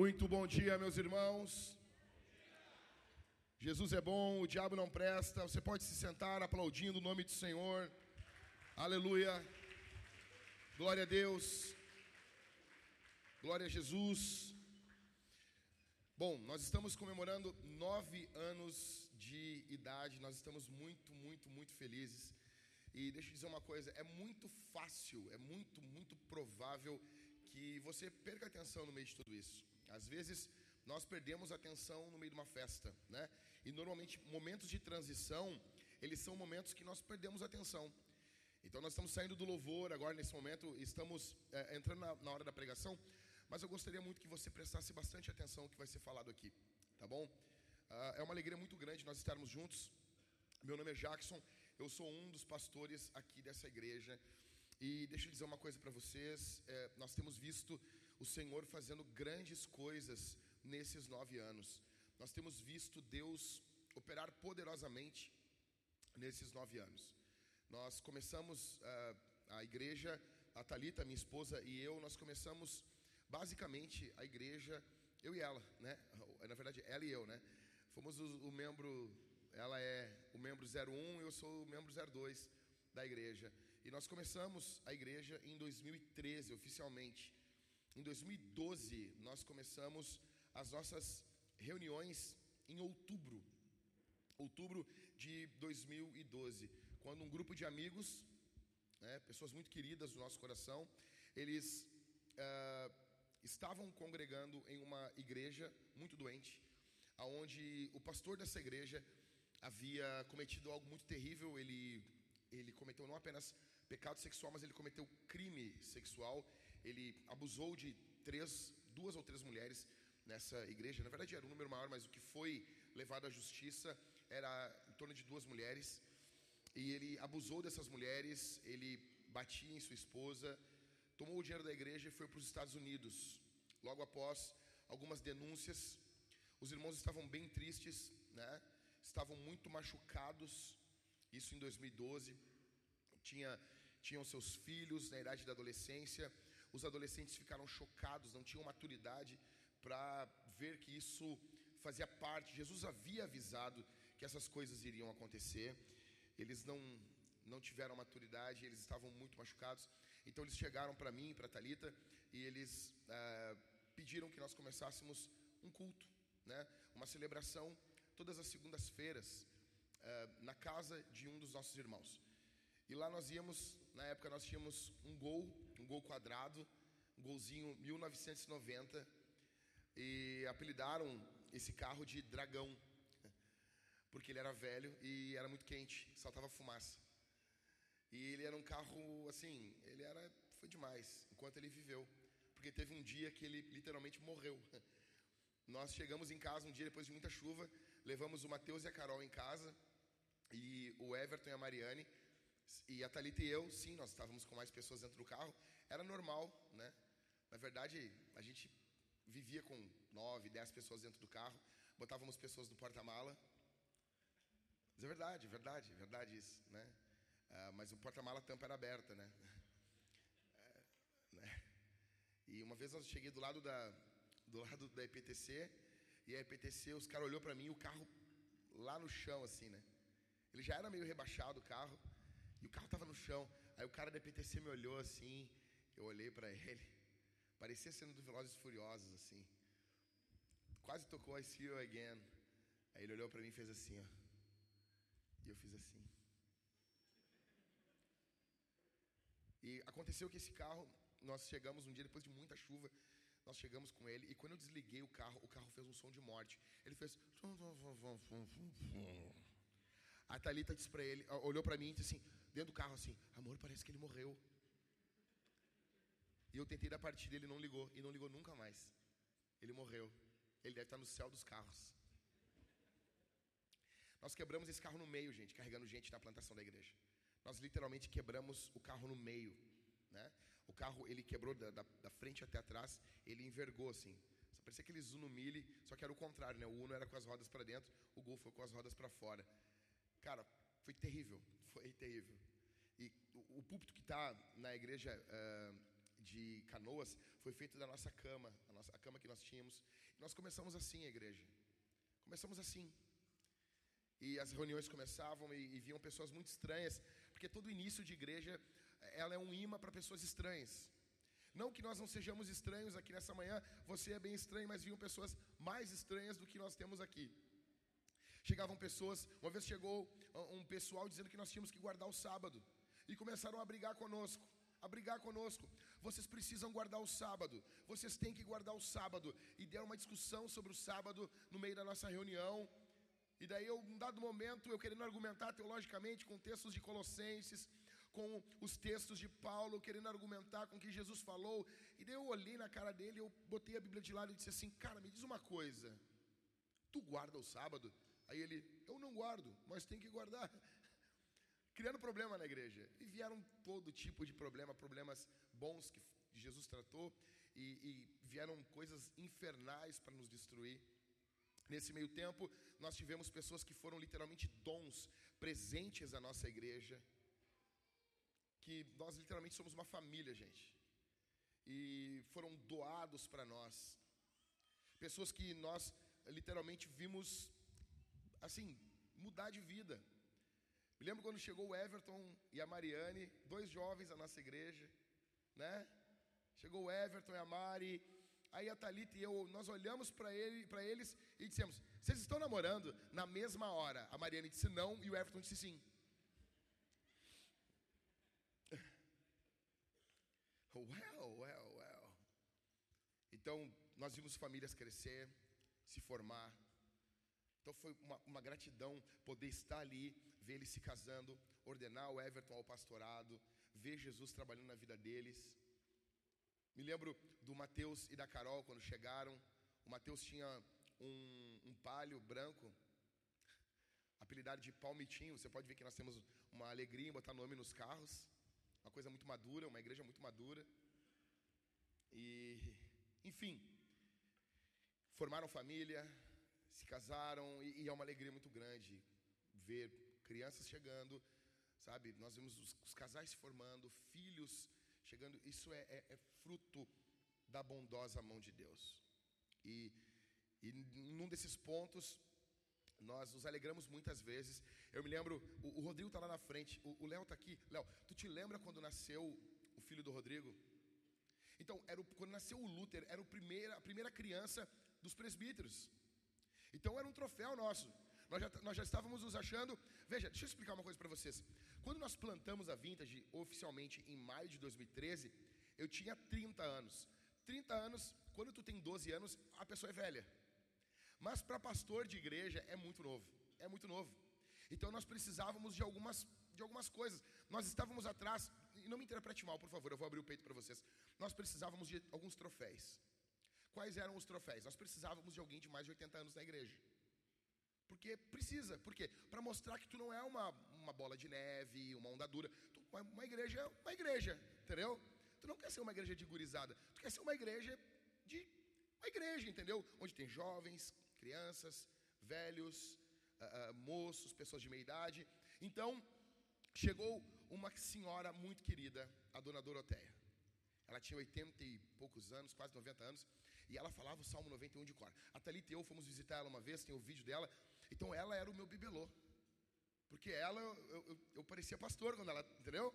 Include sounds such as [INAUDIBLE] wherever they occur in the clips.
Muito bom dia, meus irmãos. Jesus é bom, o diabo não presta. Você pode se sentar aplaudindo o nome do Senhor. Aleluia. Glória a Deus. Glória a Jesus. Bom, nós estamos comemorando nove anos de idade. Nós estamos muito, muito, muito felizes. E deixa eu dizer uma coisa: é muito fácil, é muito, muito provável que você perca atenção no meio de tudo isso. Às vezes nós perdemos atenção no meio de uma festa, né? E normalmente momentos de transição, eles são momentos que nós perdemos atenção. Então nós estamos saindo do louvor agora nesse momento, estamos é, entrando na, na, hora da pregação, mas eu gostaria muito que você prestasse bastante atenção no que vai ser falado aqui, tá bom? Ah, é uma alegria muito grande nós estarmos juntos. Meu nome é Jackson, eu sou um dos pastores aqui dessa igreja. E deixa eu dizer uma coisa para vocês: é, nós temos visto o Senhor fazendo grandes coisas nesses nove anos. Nós temos visto Deus operar poderosamente nesses nove anos. Nós começamos uh, a igreja, a Talita, minha esposa e eu, nós começamos basicamente a igreja, eu e ela, né? [LAUGHS] Na verdade, ela e eu, né? Fomos o, o membro, ela é o membro 01, eu sou o membro 02 da igreja. E nós começamos a igreja em 2013, oficialmente. Em 2012, nós começamos as nossas reuniões em outubro. Outubro de 2012, quando um grupo de amigos, né, pessoas muito queridas do nosso coração, eles uh, estavam congregando em uma igreja muito doente, aonde o pastor dessa igreja havia cometido algo muito terrível. Ele, ele cometeu não apenas pecado sexual, mas ele cometeu crime sexual ele abusou de três, duas ou três mulheres nessa igreja. Na verdade, era um número maior, mas o que foi levado à justiça era em torno de duas mulheres. E ele abusou dessas mulheres, ele batia em sua esposa, tomou o dinheiro da igreja e foi para os Estados Unidos. Logo após algumas denúncias, os irmãos estavam bem tristes, né? estavam muito machucados. Isso em 2012. Tinha, tinham seus filhos na idade da adolescência os adolescentes ficaram chocados, não tinham maturidade para ver que isso fazia parte. Jesus havia avisado que essas coisas iriam acontecer. Eles não não tiveram maturidade, eles estavam muito machucados. Então eles chegaram para mim, para Talita, e eles ah, pediram que nós começássemos um culto, né? Uma celebração todas as segundas-feiras ah, na casa de um dos nossos irmãos. E lá nós íamos, na época nós tínhamos um gol, um gol quadrado, um golzinho 1990, e apelidaram esse carro de dragão, porque ele era velho e era muito quente, saltava fumaça. E ele era um carro, assim, ele era, foi demais, enquanto ele viveu, porque teve um dia que ele literalmente morreu. Nós chegamos em casa um dia depois de muita chuva, levamos o Matheus e a Carol em casa, e o Everton e a Mariane, e a Thalita e eu, sim, nós estávamos com mais pessoas dentro do carro. Era normal, né? Na verdade, a gente vivia com nove, dez pessoas dentro do carro. Botávamos pessoas no porta-mala. Mas é verdade, verdade, verdade isso, né? Ah, mas o porta-mala tampa era aberta, né? [LAUGHS] É, né? E uma vez eu cheguei do lado da, do lado da EPTC e a EPTC, os caras olhou para mim, o carro lá no chão assim, né? Ele já era meio rebaixado o carro. E o carro estava no chão. Aí o cara da PTC me olhou assim. Eu olhei para ele. [LAUGHS] Parecia sendo do Velozes Furiosos, assim. Quase tocou I See You Again. Aí ele olhou para mim e fez assim, ó. E eu fiz assim. E aconteceu que esse carro, nós chegamos um dia depois de muita chuva, nós chegamos com ele e quando eu desliguei o carro, o carro fez um som de morte. Ele fez a Thalita disse para ele, olhou para mim e disse assim, dentro do carro assim, amor, parece que ele morreu. E eu tentei dar partida, ele não ligou, e não ligou nunca mais. Ele morreu. Ele deve estar no céu dos carros. Nós quebramos esse carro no meio, gente, carregando gente na plantação da igreja. Nós literalmente quebramos o carro no meio. Né? O carro, ele quebrou da, da, da frente até atrás, ele envergou assim. Só parecia aquele Zuno Mille, só que era o contrário, né? O Uno era com as rodas para dentro, o Gol foi com as rodas para fora. Cara, foi terrível, [LAUGHS] foi terrível. E o, o púlpito que está na igreja uh, de Canoas foi feito da nossa cama, a, nossa, a cama que nós tínhamos. Nós começamos assim a igreja. Começamos assim. E as reuniões começavam e, e vinham pessoas muito estranhas, porque todo início de igreja ela é um imã para pessoas estranhas. Não que nós não sejamos estranhos aqui nessa manhã, você é bem estranho, mas vinham pessoas mais estranhas do que nós temos aqui. Chegavam pessoas, uma vez chegou um pessoal dizendo que nós tínhamos que guardar o sábado, e começaram a brigar conosco a brigar conosco. Vocês precisam guardar o sábado. Vocês têm que guardar o sábado. E deram uma discussão sobre o sábado no meio da nossa reunião. E daí, eu, um dado momento, eu querendo argumentar teologicamente com textos de Colossenses, com os textos de Paulo, querendo argumentar com o que Jesus falou. E daí eu olhei na cara dele, eu botei a Bíblia de lado e disse assim: Cara, me diz uma coisa. Tu guarda o sábado? Aí ele, eu não guardo, mas tem que guardar. Criando problema na igreja. E vieram todo tipo de problema, problemas bons que Jesus tratou, e, e vieram coisas infernais para nos destruir. Nesse meio tempo, nós tivemos pessoas que foram literalmente dons presentes à nossa igreja, que nós literalmente somos uma família, gente. E foram doados para nós. Pessoas que nós literalmente vimos assim, mudar de vida. Me lembro quando chegou o Everton e a Mariane, dois jovens da nossa igreja, né? Chegou o Everton e a Mari, aí a Thalita e eu, nós olhamos para ele, eles e dissemos: Vocês estão namorando? Na mesma hora. A Mariane disse não e o Everton disse sim. [LAUGHS] Well, well, well. Então, nós vimos famílias crescer, se formar. Então, foi uma, uma gratidão poder estar ali, ver eles se casando, ordenar o Everton ao pastorado, ver Jesus trabalhando na vida deles. Me lembro do Mateus e da Carol quando chegaram. O Mateus tinha um, um palio branco, apelidado de palmitinho. Você pode ver que nós temos uma alegria em botar nome nos carros uma coisa muito madura, uma igreja muito madura. E, enfim, formaram família, se casaram, e, e é uma alegria muito grande ver crianças chegando, sabe? Nós vemos os, os casais se formando, filhos chegando. Isso é, é, é, fruto da bondosa mão de Deus. E, e num desses pontos, nós nos alegramos muitas vezes. Eu me lembro, o, o Rodrigo está lá na frente, o Léo está aqui. Léo, tu te lembra quando nasceu o filho do Rodrigo? Então, era o, quando nasceu o Luther, era o primeira, a primeira criança dos presbíteros. Então, era um troféu nosso. Nós já, nós já estávamos nos achando. Veja, deixa eu explicar uma coisa para vocês. Quando nós plantamos a Vintage oficialmente em maio de 2013, eu tinha 30 anos. 30 anos, quando tu tem 12 anos, a pessoa é velha. Mas para pastor de igreja é muito novo. É muito novo. Então nós precisávamos de algumas, de algumas coisas. Nós estávamos atrás, e não me interprete mal, por favor, eu vou abrir o peito para vocês. Nós precisávamos de alguns troféus. Quais eram os troféus? Nós precisávamos de alguém de mais de 80 anos na igreja. Porque precisa, por quê? Para mostrar que tu não é uma, uma bola de neve, uma onda dura. Tu, uma, uma igreja é uma igreja, entendeu? Tu não quer ser uma igreja de gurizada, tu quer ser uma igreja de uma igreja, entendeu? Onde tem jovens, crianças, velhos, uh, uh, moços, pessoas de meia idade. Então, chegou uma senhora muito querida, a dona Doroteia. Ela tinha 80 e poucos anos, quase 90 anos, e ela falava o Salmo 91 de cor. A Thalita e eu fomos visitar ela uma vez, tem o vídeo dela. Então, ela era o meu bibelô. Porque ela, eu, eu, eu parecia pastor quando ela, entendeu?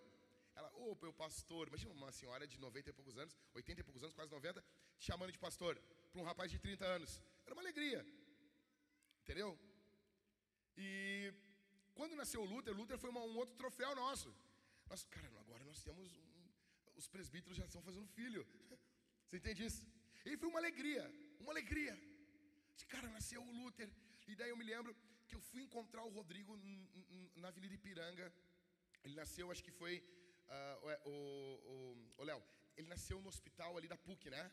Ela, ô, oh, meu pastor, imagina uma senhora de 90 e poucos anos, 80 e poucos anos, quase 90, te chamando de pastor, para um rapaz de 30 anos. Era uma alegria. Entendeu? E quando nasceu o Luther, Luther foi uma, um outro troféu nosso. Nós, cara, agora nós temos um, os presbíteros já estão fazendo filho. [LAUGHS] Você entende isso? E foi uma alegria, uma alegria. Cara nasceu o Luther. E daí eu me lembro que eu fui encontrar o Rodrigo na Avenida Ipiranga. Ele nasceu, acho que foi uh, o, o, o Léo. Ele nasceu no hospital ali da PUC, né?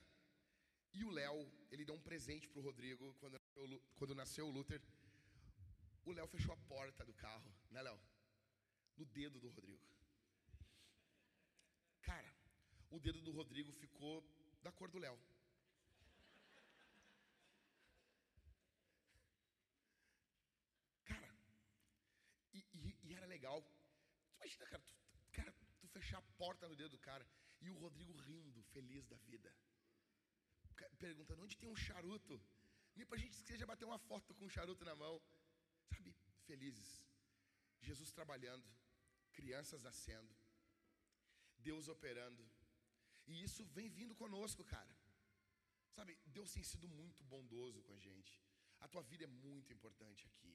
E o Léo, ele deu um presente para o Rodrigo quando, quando nasceu o Luther. O Léo fechou a porta do carro, né, Léo? No dedo do Rodrigo. Cara, o dedo do Rodrigo ficou da cor do Léo. Cara, e, e, e, era legal. Tu imagina, cara tu, cara, tu fechar a porta no dedo do cara. E o Rodrigo rindo, feliz da vida. Perguntando onde tem um charuto. Nem para a gente seja bater uma foto com um charuto na mão. Sabe, felizes. Jesus trabalhando, crianças nascendo, Deus operando. E isso vem vindo conosco, cara. Sabe, Deus tem sido muito bondoso com a gente. A tua vida é muito importante aqui.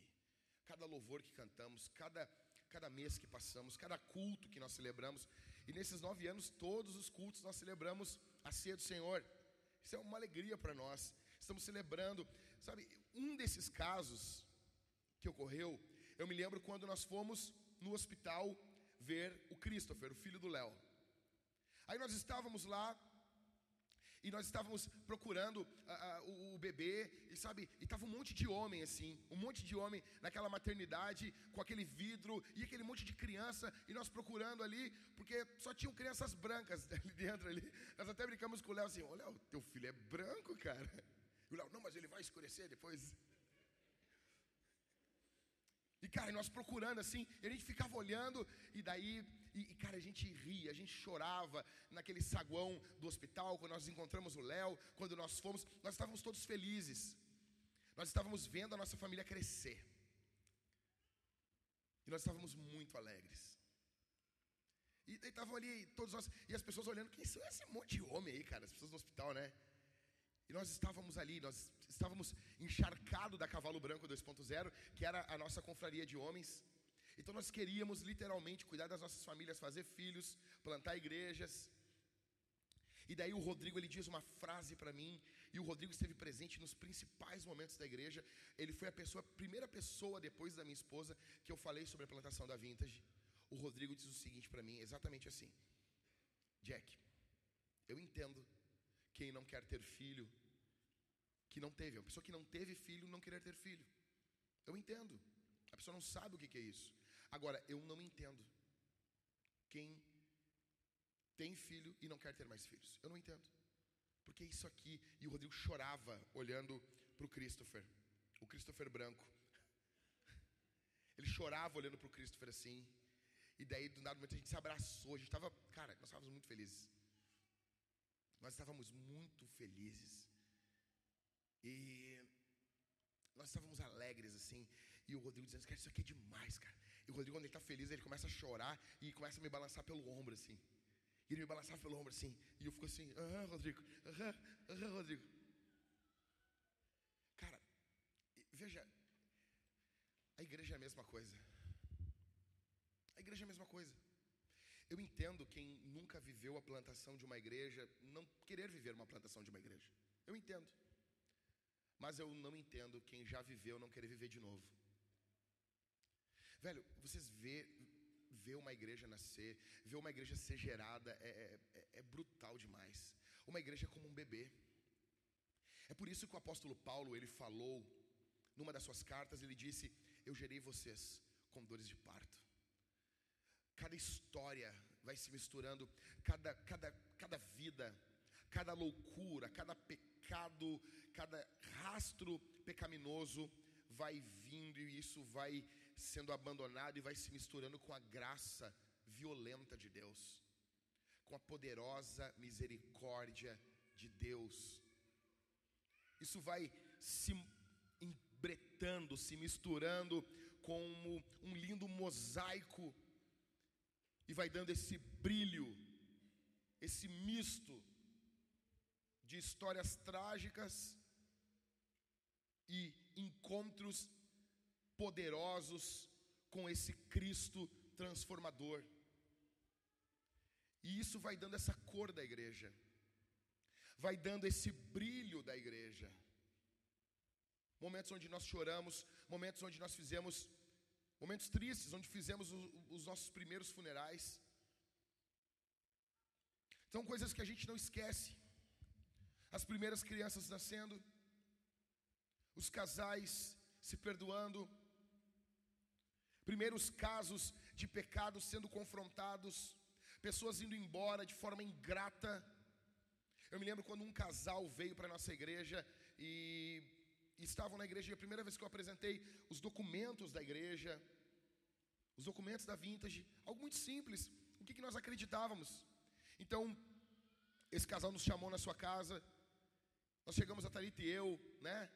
Cada louvor que cantamos, cada, cada mês que passamos, cada culto que nós celebramos. E nesses nove anos, todos os cultos nós celebramos a ceia do Senhor. Isso é uma alegria para nós. Estamos celebrando. Sabe, um desses casos que ocorreu, eu me lembro quando nós fomos no hospital ver o Christopher, o filho do Léo. Aí nós estávamos lá e nós estávamos procurando uh, uh, o, o, bebê, e sabe, e estava um monte de homem assim, um monte de homem naquela maternidade, com aquele vidro, e aquele monte de criança, e nós procurando ali, porque só tinham crianças brancas [LAUGHS] ali dentro ali. Nós até brincamos com o Léo assim, olha, o teu filho é branco, cara. E o Léo, não, mas ele vai escurecer depois. E cara, nós procurando assim, e a gente ficava olhando, e daí e, e, cara, a gente ria, a gente chorava naquele saguão do hospital, quando nós encontramos o Léo, quando nós fomos, nós estávamos todos felizes. Nós estávamos vendo a nossa família crescer. E nós estávamos muito alegres. E estavam ali todos nós, e as pessoas olhando, quem são esse monte de homem aí, cara? As pessoas no hospital, né? E nós estávamos ali, nós estávamos encharcados da Cavalo Branco 2.0, que era a nossa confraria de homens. Então nós queríamos literalmente cuidar das nossas famílias, fazer filhos, plantar igrejas. E daí o Rodrigo ele diz uma frase para mim, e o Rodrigo esteve presente nos principais momentos da igreja. Ele foi a pessoa, a primeira pessoa depois da minha esposa que eu falei sobre a plantação da Vintage. O Rodrigo diz o seguinte para mim, exatamente assim: Jack, eu entendo quem não quer ter filho, que não teve, uma pessoa que não teve filho não querer ter filho. Eu entendo. A pessoa não sabe o que é isso. Agora, eu não entendo quem tem filho e não quer ter mais filhos. Eu não entendo. Porque isso aqui, e o Rodrigo chorava olhando para o Christopher, o Christopher branco. [LAUGHS] Ele chorava olhando para o Christopher assim. E daí, do nada a gente se abraçou. A gente estava, cara, nós estávamos muito felizes. Nós estávamos muito felizes. E nós estávamos alegres assim. E o Rodrigo dizendo, cara, isso aqui é demais, cara. E o Rodrigo, quando ele está feliz, ele começa a chorar e começa a me balançar pelo ombro, assim. E ele me balançava pelo ombro, assim. E eu fico assim, aham, Rodrigo, aham, Rodrigo. Cara, veja, a igreja é a mesma coisa. A igreja é a mesma coisa. Eu entendo quem nunca viveu a plantação de uma igreja não querer viver uma plantação de uma igreja. Eu entendo. Mas eu não entendo quem já viveu não querer viver de novo. Velho, vocês vê, ver uma igreja nascer, ver uma igreja ser gerada é, é, é, é brutal demais. Uma igreja é como um bebê. É por isso que o apóstolo Paulo ele falou numa das suas cartas, ele disse: Eu gerei vocês com dores de parto. Cada história vai se misturando, cada, cada, cada vida, cada loucura, cada pecado, cada rastro pecaminoso vai vindo e isso vai sendo abandonado e vai se misturando com a graça violenta de Deus, com a poderosa misericórdia de Deus. Isso vai se embretando, se misturando como um lindo mosaico e vai dando esse brilho, esse misto de histórias trágicas e encontros poderosos com esse Cristo transformador. E isso vai dando essa cor da igreja, vai dando esse brilho da igreja. Momentos onde nós choramos, momentos onde nós fizemos, momentos tristes, onde fizemos os nossos primeiros funerais. São coisas que a gente não esquece. As primeiras crianças nascendo, os casais se perdoando, primeiros casos de pecados sendo confrontados, pessoas indo embora de forma ingrata. Eu me lembro quando um casal veio para a nossa igreja e, estavam na igreja, a primeira vez que eu apresentei os documentos da igreja, os documentos da Vintage, algo muito simples, o que, que nós acreditávamos. Então, esse casal nos chamou na sua casa. Nós chegamos a Thalita e eu, né?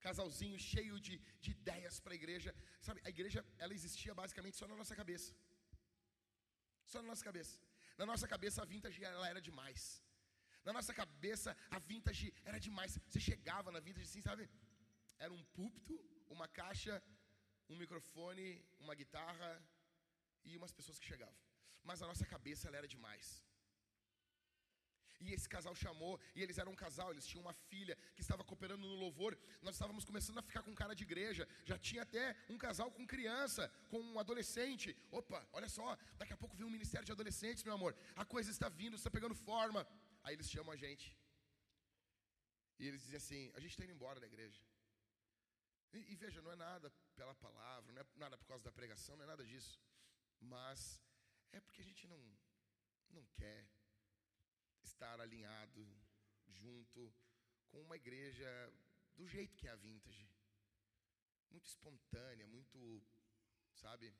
Casalzinho cheio de, de ideias para a igreja. Sabe, a igreja, ela existia basicamente só na nossa cabeça. Só na nossa cabeça. Na nossa cabeça a vintage ela era demais. Na nossa cabeça a vintage era demais. Você chegava na vintage assim, sabe? Era um púlpito, uma caixa, um microfone, uma guitarra e umas pessoas que chegavam. Mas a nossa cabeça ela era demais. E esse casal chamou, e eles eram um casal, eles tinham uma filha que estava cooperando no louvor. Nós estávamos começando a ficar com cara de igreja. Já tinha até um casal com criança, com um adolescente. Opa, olha só, daqui a pouco vem um ministério de adolescentes, meu amor. A coisa está vindo, está pegando forma. Aí eles chamam a gente. E eles dizem assim: a gente está indo embora da igreja. E, e, veja, não é nada pela palavra, não é nada por causa da pregação, não é nada disso. Mas é porque a gente não, não quer estar alinhado junto com uma igreja do jeito que é a vintage. Muito espontânea, muito, sabe?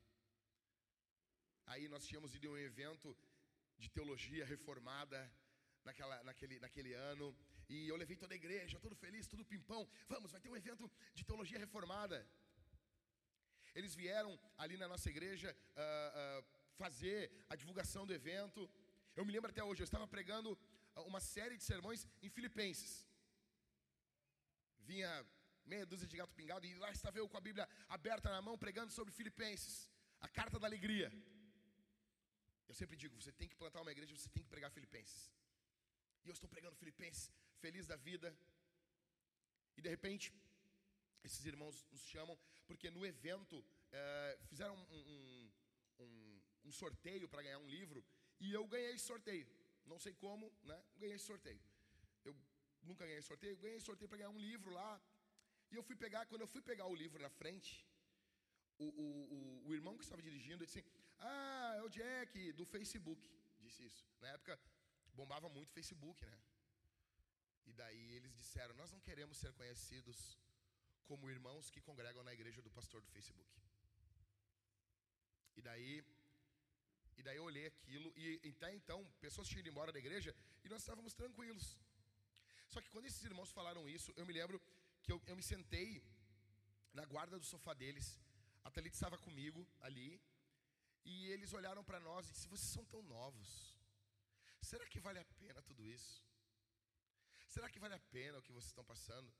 Aí nós tínhamos ido a um evento de teologia reformada naquela, naquele, naquele ano. E eu levei toda a igreja, todo feliz, tudo pimpão. Vamos, vai ter um evento de teologia reformada. Eles vieram ali na nossa igreja uh, uh, fazer a divulgação do evento. Eu me lembro até hoje, eu estava pregando uma série de sermões em Filipenses. Vinha meia dúzia de gato pingado e lá estava eu com a Bíblia aberta na mão pregando sobre Filipenses, a carta da alegria. Eu sempre digo, você tem que plantar uma igreja, você tem que pregar Filipenses. E eu estou pregando Filipenses, feliz da vida. E de repente, esses irmãos nos chamam, porque no evento é, fizeram um, um, um, um sorteio para ganhar um livro, e eu ganhei esse sorteio. Não sei como, né? Ganhei esse sorteio. Eu nunca ganhei sorteio, ganhei sorteio para ganhar um livro lá. E eu fui pegar, quando eu fui pegar o livro na frente, o, o, o, o irmão que estava dirigindo disse assim: Ah, é o Jack do Facebook. Disse isso. Na época bombava muito o Facebook, né? E daí eles disseram: Nós não queremos ser conhecidos como irmãos que congregam na igreja do pastor do Facebook. E daí e daí eu olhei aquilo, e até então, pessoas tinham ido embora da igreja, e nós estávamos tranquilos. Só que quando esses irmãos falaram isso, eu me lembro que eu, eu me sentei na guarda do sofá deles, a Thalita estava comigo ali, e eles olharam para nós e disseram: Vocês são tão novos, será que vale a pena tudo isso? Será que vale a pena o que vocês estão passando?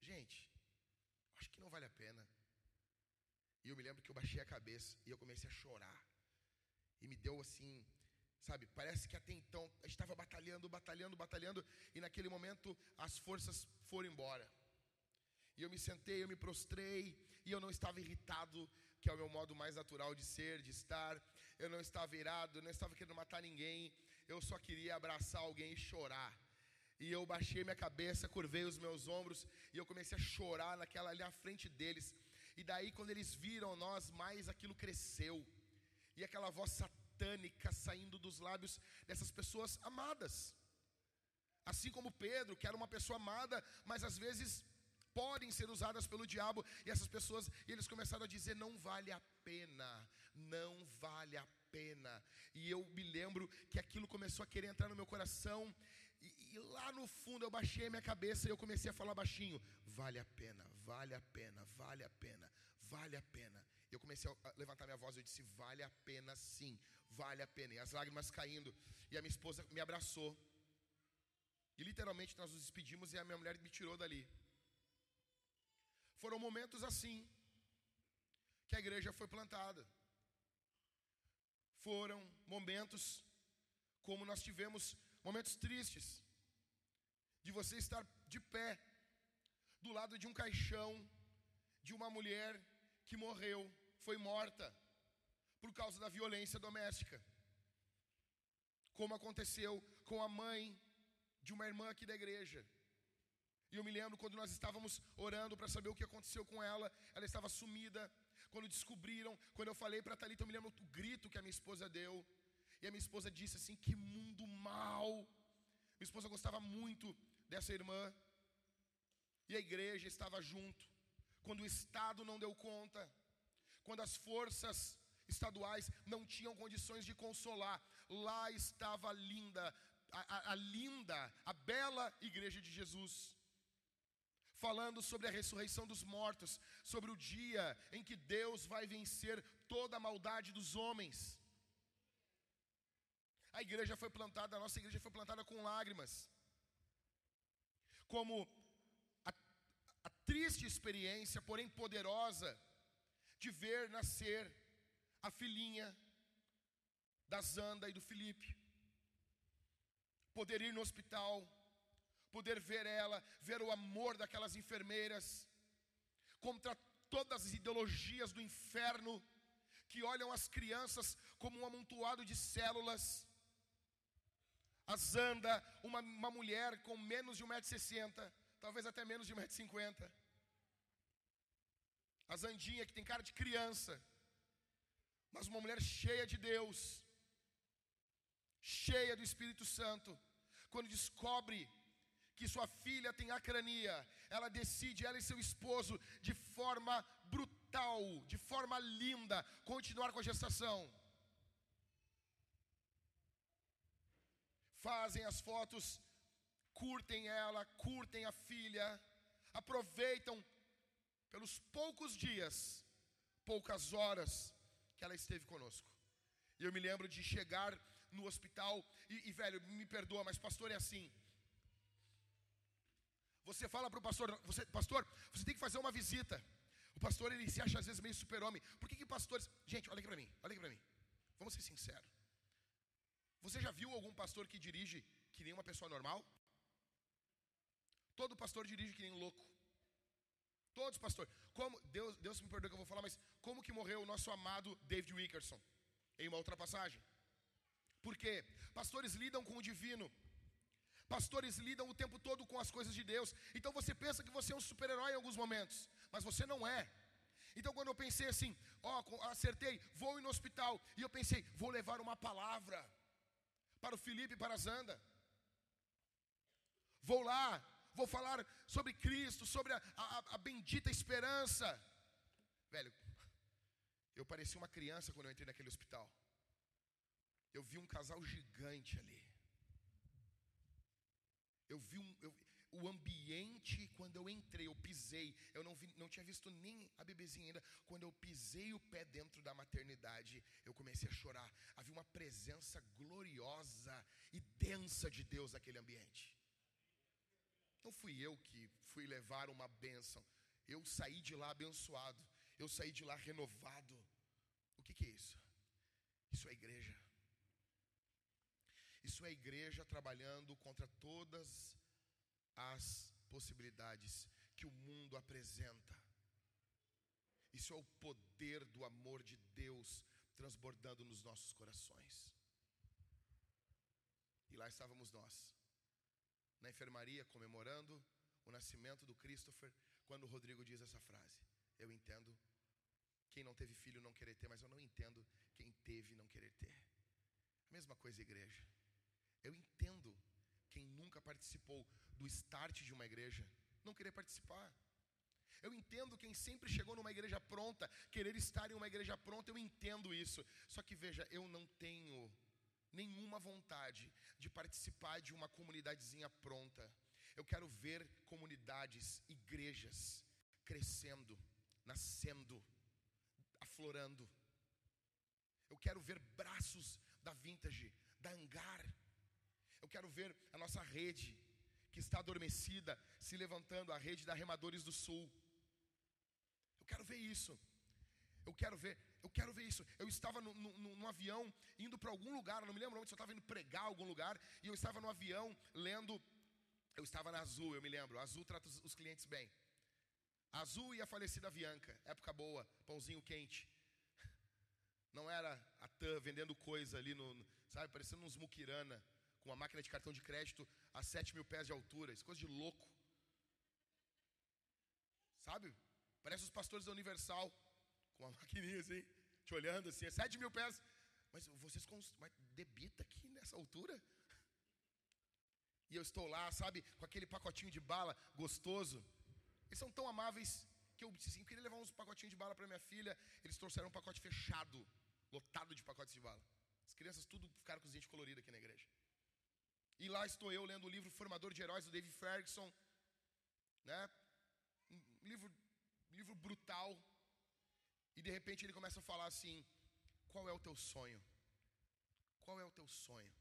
Gente, acho que não vale a pena. E eu me lembro que eu baixei a cabeça e eu comecei a chorar. E me deu assim, sabe? Parece que até então gente estava batalhando, batalhando, batalhando, e naquele momento as forças foram embora. E eu me sentei, eu me prostrei, e eu não estava irritado, que é o meu modo mais natural de ser, de estar. Eu não estava irado, eu não estava querendo matar ninguém. Eu só queria abraçar alguém e chorar. E eu baixei minha cabeça, curvei os meus ombros e eu comecei a chorar naquela ali à frente deles. E daí, quando eles viram nós, mais aquilo cresceu e aquela voz satânica saindo dos lábios dessas pessoas amadas. Assim como Pedro, que era uma pessoa amada, mas às vezes podem ser usadas pelo diabo, e essas pessoas, e eles começaram a dizer: não vale a pena, não vale a pena. E eu me lembro que aquilo começou a querer entrar no meu coração, e, e lá no fundo eu baixei a minha cabeça e eu comecei a falar baixinho: vale a pena, vale a pena, vale a pena, vale a pena. Eu comecei a levantar minha voz e eu disse: Vale a pena sim, vale a pena. E as lágrimas caindo. E a minha esposa me abraçou. E literalmente nós nos despedimos e a minha mulher me tirou dali. Foram momentos assim que a igreja foi plantada. Foram momentos como nós tivemos momentos tristes de você estar de pé do lado de um caixão de uma mulher que morreu, foi morta por causa da violência doméstica. Como aconteceu com a mãe de uma irmã aqui da igreja. E eu me lembro quando nós estávamos orando para saber o que aconteceu com ela, ela estava sumida. Quando descobriram, quando eu falei para Talita, eu me lembro do grito que a minha esposa deu. E a minha esposa disse assim: "Que mundo mal". Minha esposa gostava muito dessa irmã. E a igreja estava junto quando o Estado não deu conta, quando as forças estaduais não tinham condições de consolar, lá estava linda a, a, a linda, a bela igreja de Jesus falando sobre a ressurreição dos mortos, sobre o dia em que Deus vai vencer toda a maldade dos homens. A igreja foi plantada, a nossa igreja foi plantada com lágrimas, como a, a triste experiência, porém poderosa, de ver nascer a filhinha da Zanda e do Felipe. Poder ir no hospital, poder ver ela, ver o amor daquelas enfermeiras, contra todas as ideologias do inferno, que olham as crianças como um amontoado de células. A Zanda, uma, uma mulher com menos de 1,60m, talvez até menos de 1,50m. A Zandinha, que tem cara de criança, mas uma mulher cheia de Deus, cheia do Espírito Santo, quando descobre que sua filha tem acrania, ela decide, ela e seu esposo, de forma brutal, de forma linda, continuar com a gestação. Fazem as fotos, curtem ela, curtem a filha, aproveitam pelos poucos dias, poucas horas que ela esteve conosco. E eu me lembro de chegar no hospital, e, e velho, me perdoa, mas pastor é assim. Você fala para o pastor, você, pastor, você tem que fazer uma visita. O pastor ele se acha às vezes meio super-homem. Por que, que pastores. Gente, olha aqui para mim, olha aqui para mim. Vamos ser sinceros. Você já viu algum pastor que dirige que nem uma pessoa normal? Todo pastor dirige que nem um louco. Todos pastor. Como Deus, Deus me perdoa que eu vou falar, mas como que morreu o nosso amado David Wickerson em uma outra passagem? Por quê? Pastores lidam com o divino. Pastores lidam o tempo todo com as coisas de Deus. Então você pensa que você é um super-herói em alguns momentos, mas você não é. Então quando eu pensei assim, ó, acertei, vou ir no hospital, e eu pensei, vou levar uma palavra para o Felipe e para a Zanda. Vou lá, vou falar sobre Cristo, sobre a, a, a bendita esperança. Velho, eu parecia uma criança quando eu entrei naquele hospital. Eu vi um casal gigante ali. Eu vi um, eu, o ambiente, quando eu entrei, eu pisei, eu não, vi, não tinha visto nem a bebezinha ainda. Quando eu pisei o pé dentro da maternidade, eu comecei a chorar. Havia uma presença gloriosa e densa de Deus naquele ambiente. Não fui eu que fui levar uma bênção. Eu saí de lá abençoado. Eu saí de lá renovado. O que, que é isso? Isso é igreja. Isso é a igreja trabalhando contra todas as possibilidades que o mundo apresenta. Isso é o poder do amor de Deus transbordando nos nossos corações. E lá estávamos nós, na enfermaria, comemorando o nascimento do Christopher, quando o Rodrigo diz essa frase. Eu entendo quem não teve filho não querer ter, mas eu não entendo quem teve não querer ter. A mesma coisa, igreja. Eu entendo quem nunca participou do start de uma igreja não querer participar. Eu entendo quem sempre chegou numa igreja pronta, querer estar em uma igreja pronta, eu entendo isso. Só que veja, eu não tenho nenhuma vontade de participar de uma comunidadezinha pronta. Eu quero ver comunidades, igrejas crescendo, nascendo, aflorando. Eu quero ver braços da vintage, da hangar eu quero ver a nossa rede, que está adormecida, se levantando, a rede da Remadores do Sul. Eu quero ver isso. Eu quero ver, eu quero ver isso. Eu estava no, no, no avião, indo para algum lugar, não me lembro onde, eu estava indo pregar algum lugar, e eu estava no avião lendo. Eu estava na Azul, eu me lembro. Azul trata os, clientes bem. Azul e a falecida Avianca, época boa, pãozinho quente. Não era a TAM vendendo coisa ali no, sabe, parecendo uns muquirana com uma máquina de cartão de crédito a 7 mil pés de altura. Isso é coisa de louco. Sabe? Parece os pastores da Universal, com uma [LAUGHS] maquininha assim, te olhando assim, é 7 mil pés. Mas vocês mas debita aqui nessa altura? E eu estou lá, sabe, com aquele pacotinho de bala gostoso. Eles são tão amáveis que eu disse assim, eu queria levar uns pacotinhos de bala para minha filha. Eles trouxeram um pacote fechado, lotado de pacotes de bala. As crianças tudo ficaram com os dentes coloridos aqui na igreja. E lá estou eu lendo o livro Formador de Heróis do David Ferguson, né? Um livro, livro brutal. E de repente ele começa a falar assim: Qual é o teu sonho? Qual é o teu sonho?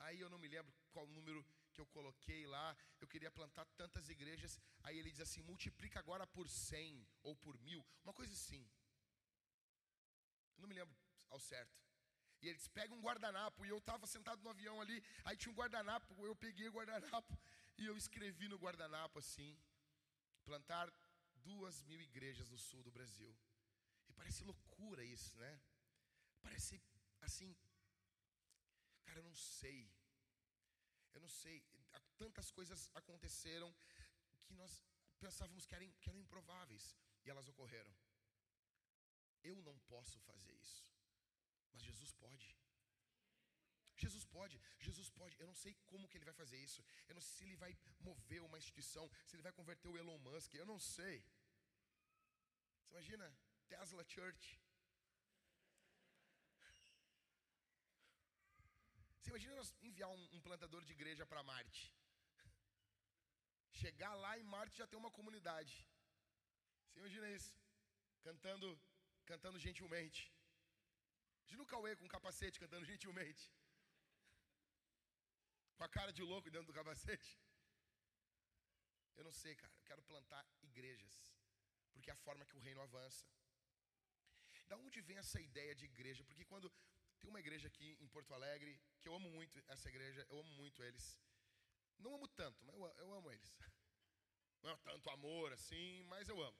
Aí eu não me lembro qual número que eu coloquei lá. Eu queria plantar tantas igrejas. Aí ele diz assim: multiplica agora por cem ou por mil, uma coisa assim. Eu não me lembro ao certo. E ele disse: pega um guardanapo. E eu estava sentado no avião ali. Aí tinha um guardanapo. Eu peguei o guardanapo [LAUGHS] e eu escrevi no guardanapo assim: plantar duas mil igrejas no sul do Brasil. E parece loucura isso, né? Parece assim. Cara, eu não sei. Eu não sei. Tantas coisas aconteceram que nós pensávamos que eram, que eram improváveis. E elas ocorreram. Eu não posso fazer isso. Mas Jesus pode. Jesus pode, Jesus pode. Eu não sei como que ele vai fazer isso. Eu não sei se ele vai mover uma instituição, se ele vai converter o Elon Musk. Eu não sei. Você imagina Tesla Church. Você imagina nós enviar um, um plantador de igreja para Marte? Chegar lá em Marte já tem uma comunidade. Você imagina isso? Cantando, cantando gentilmente. Imagina o Cauê com um capacete cantando gentilmente. Com a cara de louco dentro do capacete. Eu não sei, cara. Eu quero plantar igrejas. Porque é a forma que o reino avança. Da onde vem essa ideia de igreja? Porque quando tem uma igreja aqui em Porto Alegre, que eu amo muito essa igreja, eu amo muito eles. Não amo tanto, mas eu, eu amo eles. [LAUGHS] Não é tanto amor assim, mas eu amo.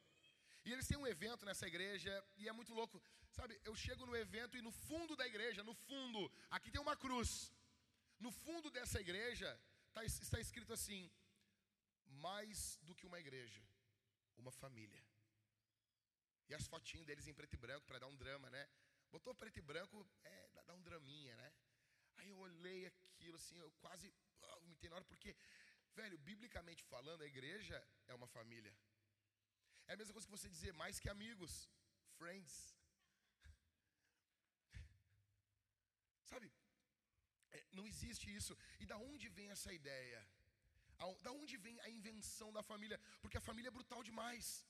E eles têm um evento nessa igreja e é muito louco. Sabe, eu chego no evento e no fundo da igreja, no fundo, aqui tem uma cruz. No fundo dessa igreja tá, está escrito assim: mais do que uma igreja, uma família. E as fotinhas deles em preto e branco para dar um drama, né? Botou preto e branco, é, dá um draminha, né? Aí eu olhei aquilo assim, eu quase vomitei na hora, porque, velho, biblicamente falando, a igreja é uma família. É a mesma coisa que você dizer mais que amigos, friends. [LAUGHS] Sabe? É, não existe isso. E da onde vem essa ideia? Da onde vem a invenção da família? Porque a família é brutal demais.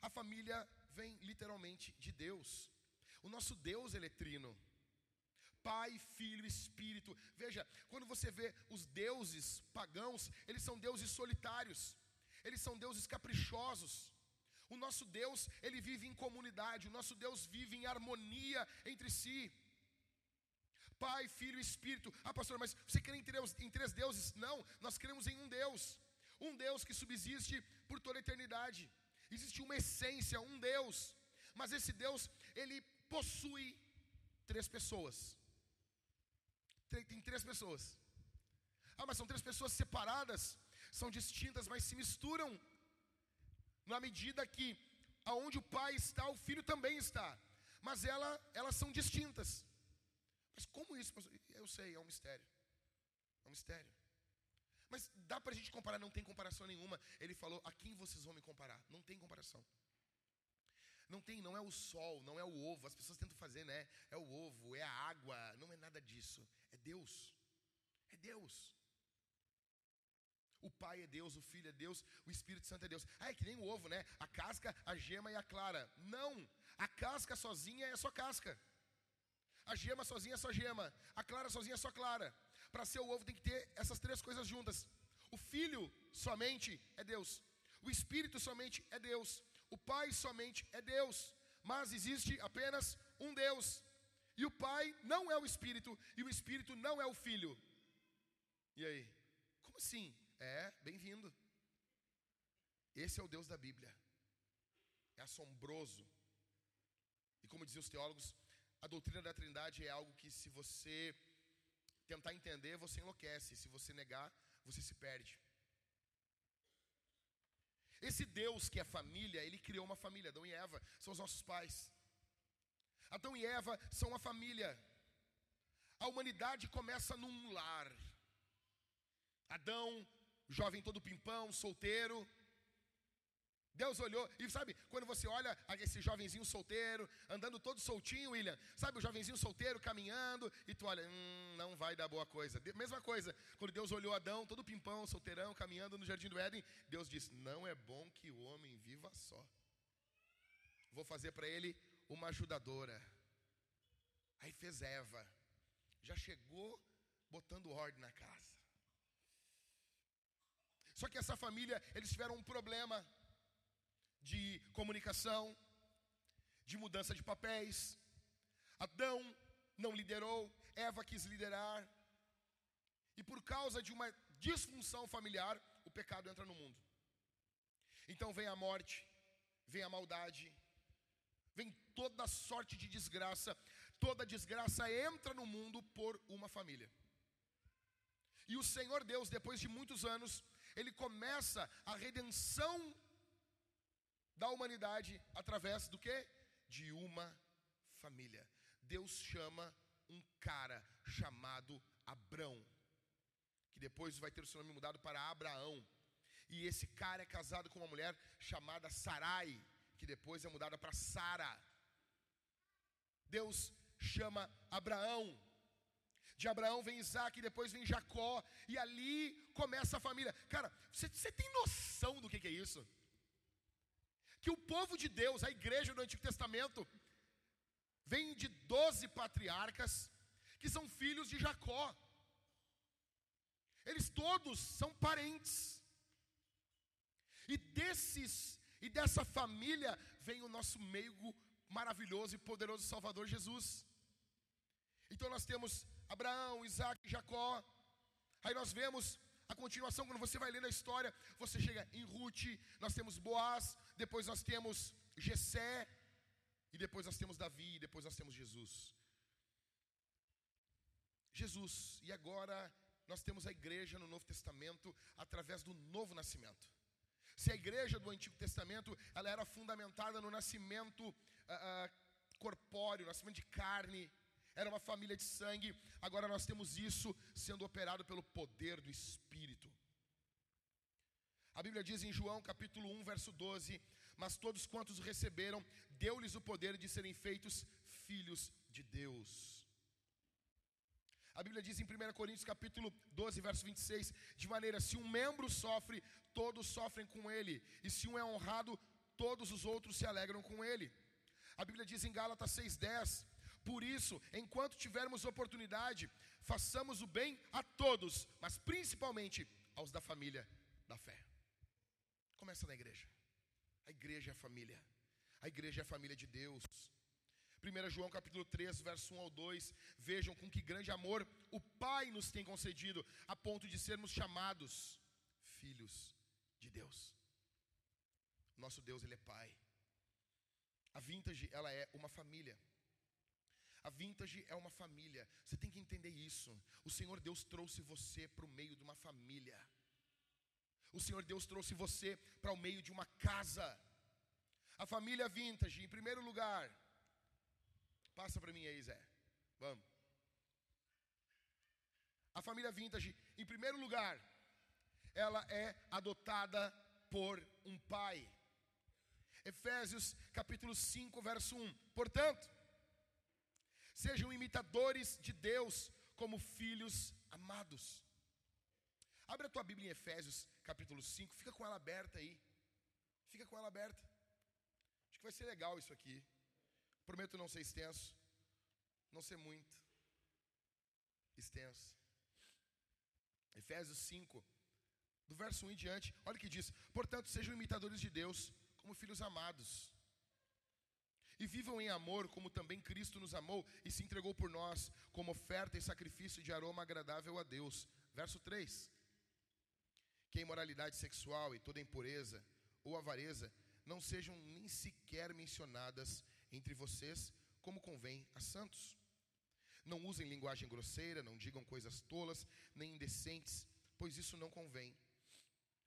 A família vem literalmente de Deus. O nosso Deus ele é trino. Pai, Filho, Espírito. Veja, quando você vê os deuses pagãos, eles são deuses solitários. Eles são deuses caprichosos. O nosso Deus, ele vive em comunidade. O nosso Deus vive em harmonia entre si. Pai, Filho e Espírito. Ah, pastor, mas você crê em três, em três deuses? Não, nós cremos em um Deus. Um Deus que subsiste por toda a eternidade. Existe uma essência, um Deus. Mas esse Deus, ele possui três pessoas. Tem três pessoas. Ah, mas são três pessoas separadas, são distintas, mas se misturam na medida que aonde o pai está, o filho também está. Mas ela, elas são distintas. Mas como isso? Eu sei, é um mistério. É um mistério. Mas dá para a gente comparar? Não tem comparação nenhuma. Ele falou: a quem vocês vão me comparar? Não tem comparação. Não tem, não é o sol, não é o ovo. As pessoas tentam fazer, né? É o ovo, é a água. Não é nada disso. É Deus. É Deus. O Pai é Deus, o Filho é Deus, o Espírito Santo é Deus. Ah, é que nem o ovo, né? A casca, a gema e a clara. Não. A casca sozinha é só casca. A gema sozinha é só gema. A clara sozinha é só clara. Para ser o ovo tem que ter essas três coisas juntas. O Filho somente é Deus. O Espírito somente é Deus. O Pai somente é Deus. Mas existe apenas um Deus. E o Pai não é o Espírito. E o Espírito não é o Filho. E aí? Como assim? É, bem-vindo. Esse é o Deus da Bíblia. É assombroso. E como diziam os teólogos, a doutrina da Trindade é algo que, se você tentar entender, você enlouquece. Se você negar, você se perde. Esse Deus que é família, ele criou uma família. Adão e Eva são os nossos pais. Adão e Eva são uma família. A humanidade começa num lar. Adão, jovem todo pimpão, solteiro. Deus olhou, e sabe, quando você olha esse jovenzinho solteiro, andando todo soltinho, William, sabe o jovenzinho solteiro caminhando, e tu olha, hum, não vai dar boa coisa. Mesma coisa, quando Deus olhou Adão, todo pimpão, solteirão, caminhando no jardim do Éden, Deus disse: Não é bom que o homem viva só. Vou fazer para ele uma ajudadora. Aí fez Eva, já chegou botando ordem na casa. Só que essa família, eles tiveram um problema de comunicação, de mudança de papéis. Adão não liderou, Eva quis liderar. E por causa de uma disfunção familiar, o pecado entra no mundo. Então vem a morte, vem a maldade, vem toda sorte de desgraça. Toda desgraça entra no mundo por uma família. E o Senhor Deus, depois de muitos anos, ele começa a redenção da humanidade através do que? De uma família. Deus chama um cara chamado Abrão, que depois vai ter o seu nome mudado para Abraão. E esse cara é casado com uma mulher chamada Sarai, que depois é mudada para Sara. Deus chama Abraão. De Abraão vem Isaac, depois vem Jacó, e ali começa a família. Cara, você tem noção do que, que é isso? que o povo de Deus, a igreja do Antigo Testamento, vem de doze patriarcas que são filhos de Jacó. Eles todos são parentes. E desses e dessa família vem o nosso meigo maravilhoso e poderoso Salvador Jesus. Então nós temos Abraão, Isaac, Jacó. Aí nós vemos a continuação, quando você vai lendo a história, você chega em Ruth, nós temos Boaz, depois nós temos Jessé, e depois nós temos Davi, e depois nós temos Jesus. Jesus, e agora nós temos a igreja no Novo Testamento através do novo nascimento. Se a igreja do Antigo Testamento ela era fundamentada no nascimento uh, uh, corpóreo, nascimento de carne, era uma família de sangue, agora nós temos isso sendo operado pelo poder do Espírito. A Bíblia diz em João capítulo 1, verso 12: Mas todos quantos receberam, deu-lhes o poder de serem feitos filhos de Deus. A Bíblia diz em 1 Coríntios capítulo 12, verso 26, de maneira se um membro sofre, todos sofrem com ele, e se um é honrado, todos os outros se alegram com ele. A Bíblia diz em Gálatas 6:10, por isso, enquanto tivermos oportunidade, façamos o bem a todos, mas principalmente aos da família da fé. Começa na igreja. A igreja é a família. A igreja é a família de Deus. 1 João capítulo 3, verso 1 ao 2. Vejam com que grande amor o Pai nos tem concedido, a ponto de sermos chamados filhos de Deus. Nosso Deus, Ele é Pai. A Vintage, ela é uma família. A vintage é uma família. Você tem que entender isso. O Senhor Deus trouxe você para o meio de uma família. O Senhor Deus trouxe você para o meio de uma casa. A família vintage, em primeiro lugar. Passa para mim aí, Zé. Vamos. A família vintage, em primeiro lugar, ela é adotada por um pai. Efésios capítulo 5, verso 1. Portanto, Sejam imitadores de Deus como filhos amados. Abre a tua Bíblia em Efésios, capítulo 5. Fica com ela aberta aí. Fica com ela aberta. Acho que vai ser legal isso aqui. Prometo não ser extenso. Não ser muito extenso. Efésios 5, do verso 1 em diante. Olha o que diz: Portanto, sejam imitadores de Deus como filhos amados e vivam em amor, como também Cristo nos amou e se entregou por nós, como oferta e sacrifício de aroma agradável a Deus. Verso 3: Que a imoralidade sexual e toda impureza ou avareza não sejam nem sequer mencionadas entre vocês, como convém a santos. Não usem linguagem grosseira, não digam coisas tolas, nem indecentes, pois isso não convém.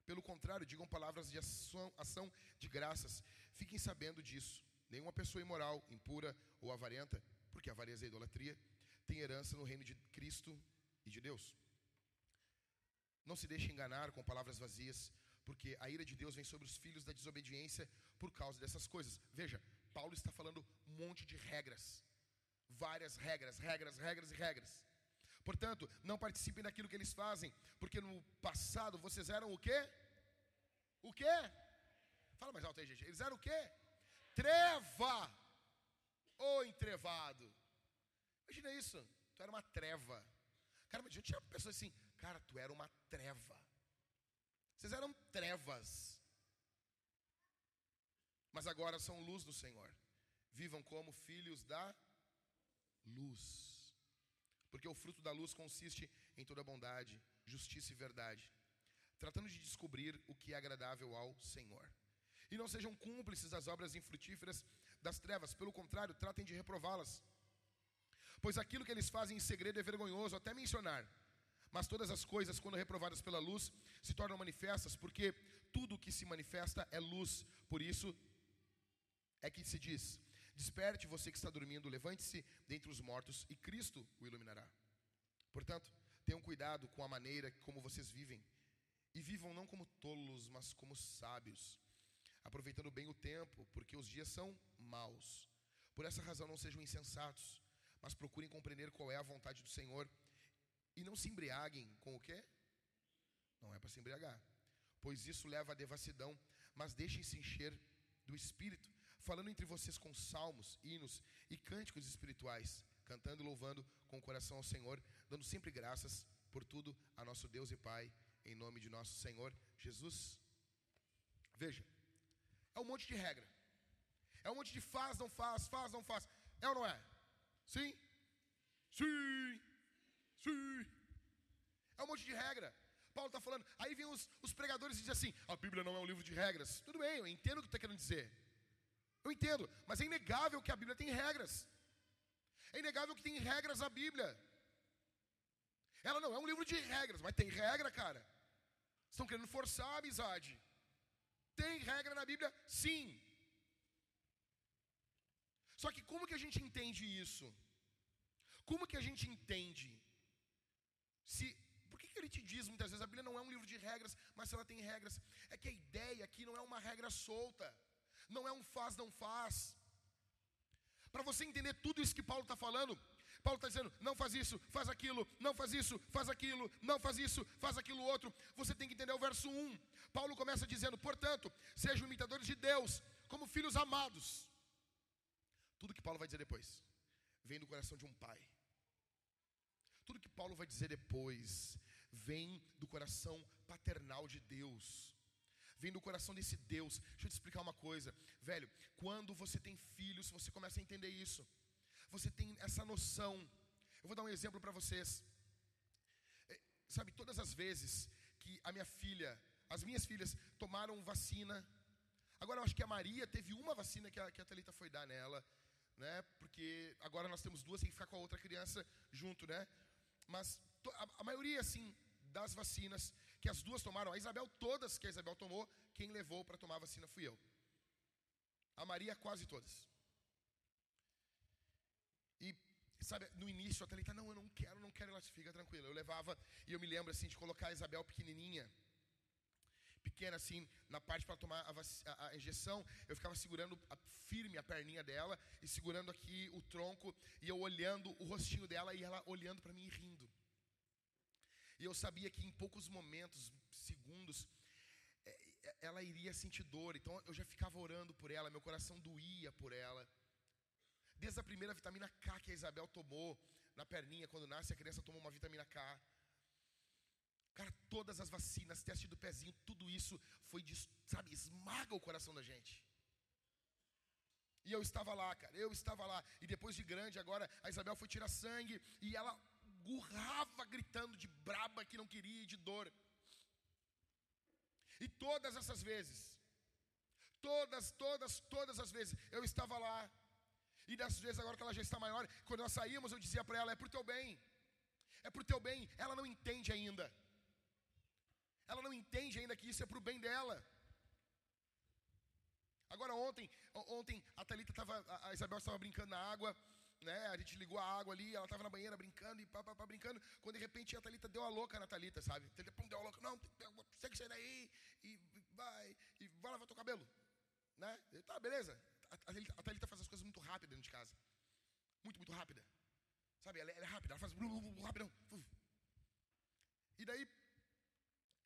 Pelo contrário, digam palavras de ação, ação de graças. Fiquem sabendo disso Nenhuma pessoa imoral, impura ou avarenta, porque a avareza é a idolatria, tem herança no reino de Cristo e de Deus. Não se deixe enganar com palavras vazias, porque a ira de Deus vem sobre os filhos da desobediência por causa dessas coisas. Veja, Paulo está falando um monte de regras, várias regras, regras, regras e regras. Portanto, não participem daquilo que eles fazem, porque no passado vocês eram o quê? O quê? Fala mais alto aí, gente. Eles eram o quê? Treva! Ô entrevado! Imagina isso. Tu era uma treva. Cara, mas eu tinha pessoas assim, cara, tu era uma treva. Vocês eram trevas. Mas agora são luz do Senhor. Vivam como filhos da luz. Porque o fruto da luz consiste em toda bondade, justiça e verdade, tratando de descobrir o que é agradável ao Senhor. E não sejam cúmplices das obras infrutíferas das trevas, pelo contrário, tratem de reprová-las. Pois aquilo que eles fazem em segredo é vergonhoso até mencionar. Mas todas as coisas, quando reprovadas pela luz, se tornam manifestas, porque tudo o que se manifesta é luz. Por isso é que se diz: Desperte você que está dormindo, levante-se dentre os mortos e Cristo o iluminará. Portanto, tenham cuidado com a maneira como vocês vivem. E vivam não como tolos, mas como sábios, aproveitando bem o tempo, porque os dias são maus. Por essa razão, não sejam insensatos, mas procurem compreender qual é a vontade do Senhor. E não se embriaguem com o quê? Não é para se embriagar, pois isso leva à devassidão, mas deixem-se encher do Espírito, falando entre vocês com salmos, hinos e cânticos espirituais, cantando e louvando com o coração ao Senhor, dando sempre graças por tudo a nosso Deus e Pai, em nome de nosso Senhor Jesus. Veja, é um monte de regra, é um monte de faz, não faz, faz, não faz, é ou não é? Sim? Sim, sim. É um monte de regra. Paulo está falando. Aí vem os, os pregadores e dizem assim: a Bíblia não é um livro de regras. Tudo bem, eu entendo o que está querendo dizer. Eu entendo, mas é inegável que a Bíblia tem regras. É inegável que tem regras a Bíblia. Ela não é um livro de regras, mas tem regra, cara. Estão querendo forçar a amizade. Tem regra na Bíblia? Sim. Só que como que a gente entende isso? Como que a gente entende? Se, por que, que ele te diz muitas vezes a Bíblia não é um livro de regras, mas ela tem regras? É que a ideia aqui não é uma regra solta, não é um faz, não faz. Para você entender tudo isso que Paulo está falando, Paulo está dizendo: não faz isso, faz aquilo, não faz isso, faz aquilo, não faz isso, faz aquilo outro. Você tem que entender o verso 1. Paulo começa dizendo: portanto, sejam imitadores de Deus, como filhos amados. Tudo que Paulo vai dizer depois vem do coração de um pai. Tudo que Paulo vai dizer depois vem do coração paternal de Deus. Vem do coração desse Deus. Deixa eu te explicar uma coisa, velho. Quando você tem filhos, você começa a entender isso. Você tem essa noção. Eu vou dar um exemplo para vocês. É, sabe, todas as vezes que a minha filha, as minhas filhas tomaram vacina. Agora eu acho que a Maria teve uma vacina que a, que a Thalita foi dar nela né? Porque agora nós temos duas, tem que ficar com a outra criança junto, né? Mas a, a maioria, assim, das vacinas que as duas tomaram, a Isabel, todas que a Isabel tomou, quem levou para tomar a vacina fui eu. A Maria, quase todas. E, sabe, no início a Thalita, não, eu não quero, não quero, ela fica tranquila. Eu levava, e eu me lembro, assim, de colocar a Isabel pequenininha, pequena assim, na parte para tomar a, a, a, injeção, eu ficava segurando a, firme a perninha dela e segurando aqui o tronco e eu olhando o rostinho dela e ela olhando para mim e rindo. E eu sabia que em poucos momentos, segundos, é, é, ela iria sentir dor. Então eu já ficava orando por ela, meu coração doía por ela. Desde a primeira vitamina K que a Isabel tomou na perninha, quando nasce a criança toma uma vitamina K. Cara, todas as vacinas, teste do pezinho, tudo isso foi, sabe, esmaga o coração da gente. E eu estava lá, cara, eu estava lá. E depois de grande, agora a Isabel foi tirar sangue e ela gurrava gritando de braba que não queria e de dor. E todas essas vezes, todas, todas, todas as vezes, eu estava lá. E dessas vezes, agora que ela já está maior, quando nós saímos, eu dizia para ela: é para o teu bem, é para o teu bem. Ela não entende ainda. Ela não entende ainda que isso é para o bem dela. Agora ontem, ontem a Thalita estava, a Isabel estava brincando na água, né? A gente ligou a água ali, ela estava na banheira brincando e pá, pá, pá, brincando. Quando de repente a Thalita deu a louca na Thalita, sabe? Thalita deu a louca, não, tem que sair daí. E lava teu cabelo. Né? Eu, tá, beleza. A, Thalita faz as coisas muito rápido dentro de casa. Muito, muito rápida. Sabe, ela, ela é rápida, ela faz rapidão. E daí,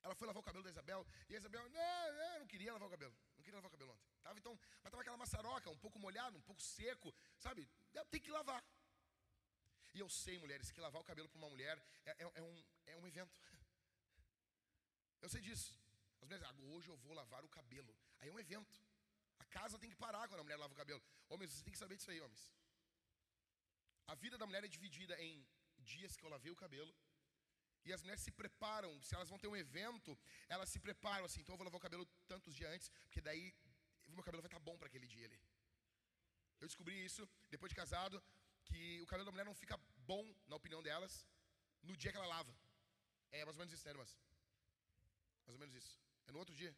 ela foi lavar o cabelo da Isabel, e a Isabel, não, não, não queria lavar o cabelo. Não queria lavar o cabelo ontem. Tava, então, mas tava aquela maçaroca, um pouco molhado, um pouco seco, sabe? Tem que lavar. E eu sei, mulheres, que lavar o cabelo para uma mulher é, é, é, um, é um evento. [LAUGHS] Eu sei disso. As mulheres, ah, hoje eu vou lavar o cabelo. Aí é um evento. Casa tem que parar quando a mulher lava o cabelo. Homens, vocês têm que saber disso aí, homens. A vida da mulher é dividida em dias que eu lavei o cabelo. E as mulheres se preparam, se elas vão ter um evento, elas se preparam assim, então eu vou lavar o cabelo tantos dias antes, porque daí meu cabelo vai estar bom para aquele dia ali. Eu descobri isso depois de casado, que o cabelo da mulher não fica bom, na opinião delas, no dia que ela lava. É mais ou menos isso, né, irmãs? Mais ou menos isso. É no outro dia.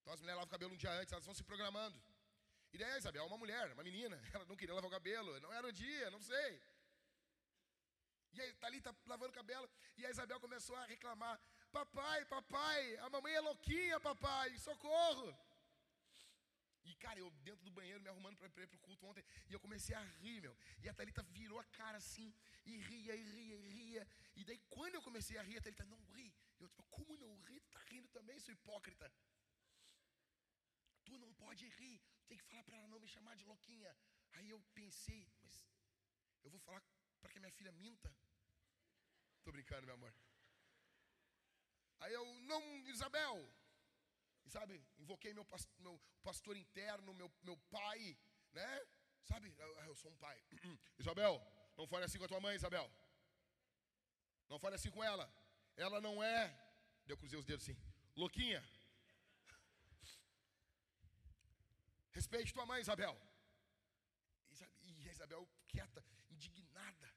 Então as mulheres lavam o cabelo um dia antes, elas vão se programando. E daí a Isabel, uma mulher, uma menina, [LAUGHS] ela não queria lavar o cabelo, não era o dia, não sei. E aí, ali, tá lavando o cabelo, e a Isabel começou a reclamar: Papai, papai, a mamãe é louquinha, papai, socorro. E, cara, eu dentro do banheiro me arrumando para ir pro culto ontem, e eu comecei a rir, meu. E a Thalita virou a cara assim, e ria, e ria, e ria. E daí, quando eu comecei a rir, a Thalita, não ri. Eu, tipo, como não ri? Tu tá rindo também, sou hipócrita. Tu não pode rir, tem que falar para ela não me chamar de louquinha. Aí eu pensei, mas eu vou falar para que minha filha minta? Tô brincando, meu amor. Aí eu, não, Isabel, e sabe, invoquei meu, meu pastor interno, meu, meu pai, né? Sabe, eu, eu sou um pai. [CLEARS THROAT] Isabel, não fale assim com a tua mãe, Isabel. Não fale assim com ela. Ela não é. Deu cruzei os dedos assim. Louquinha. Respeite tua mãe, Isabel. E Isabel quieta, indignada.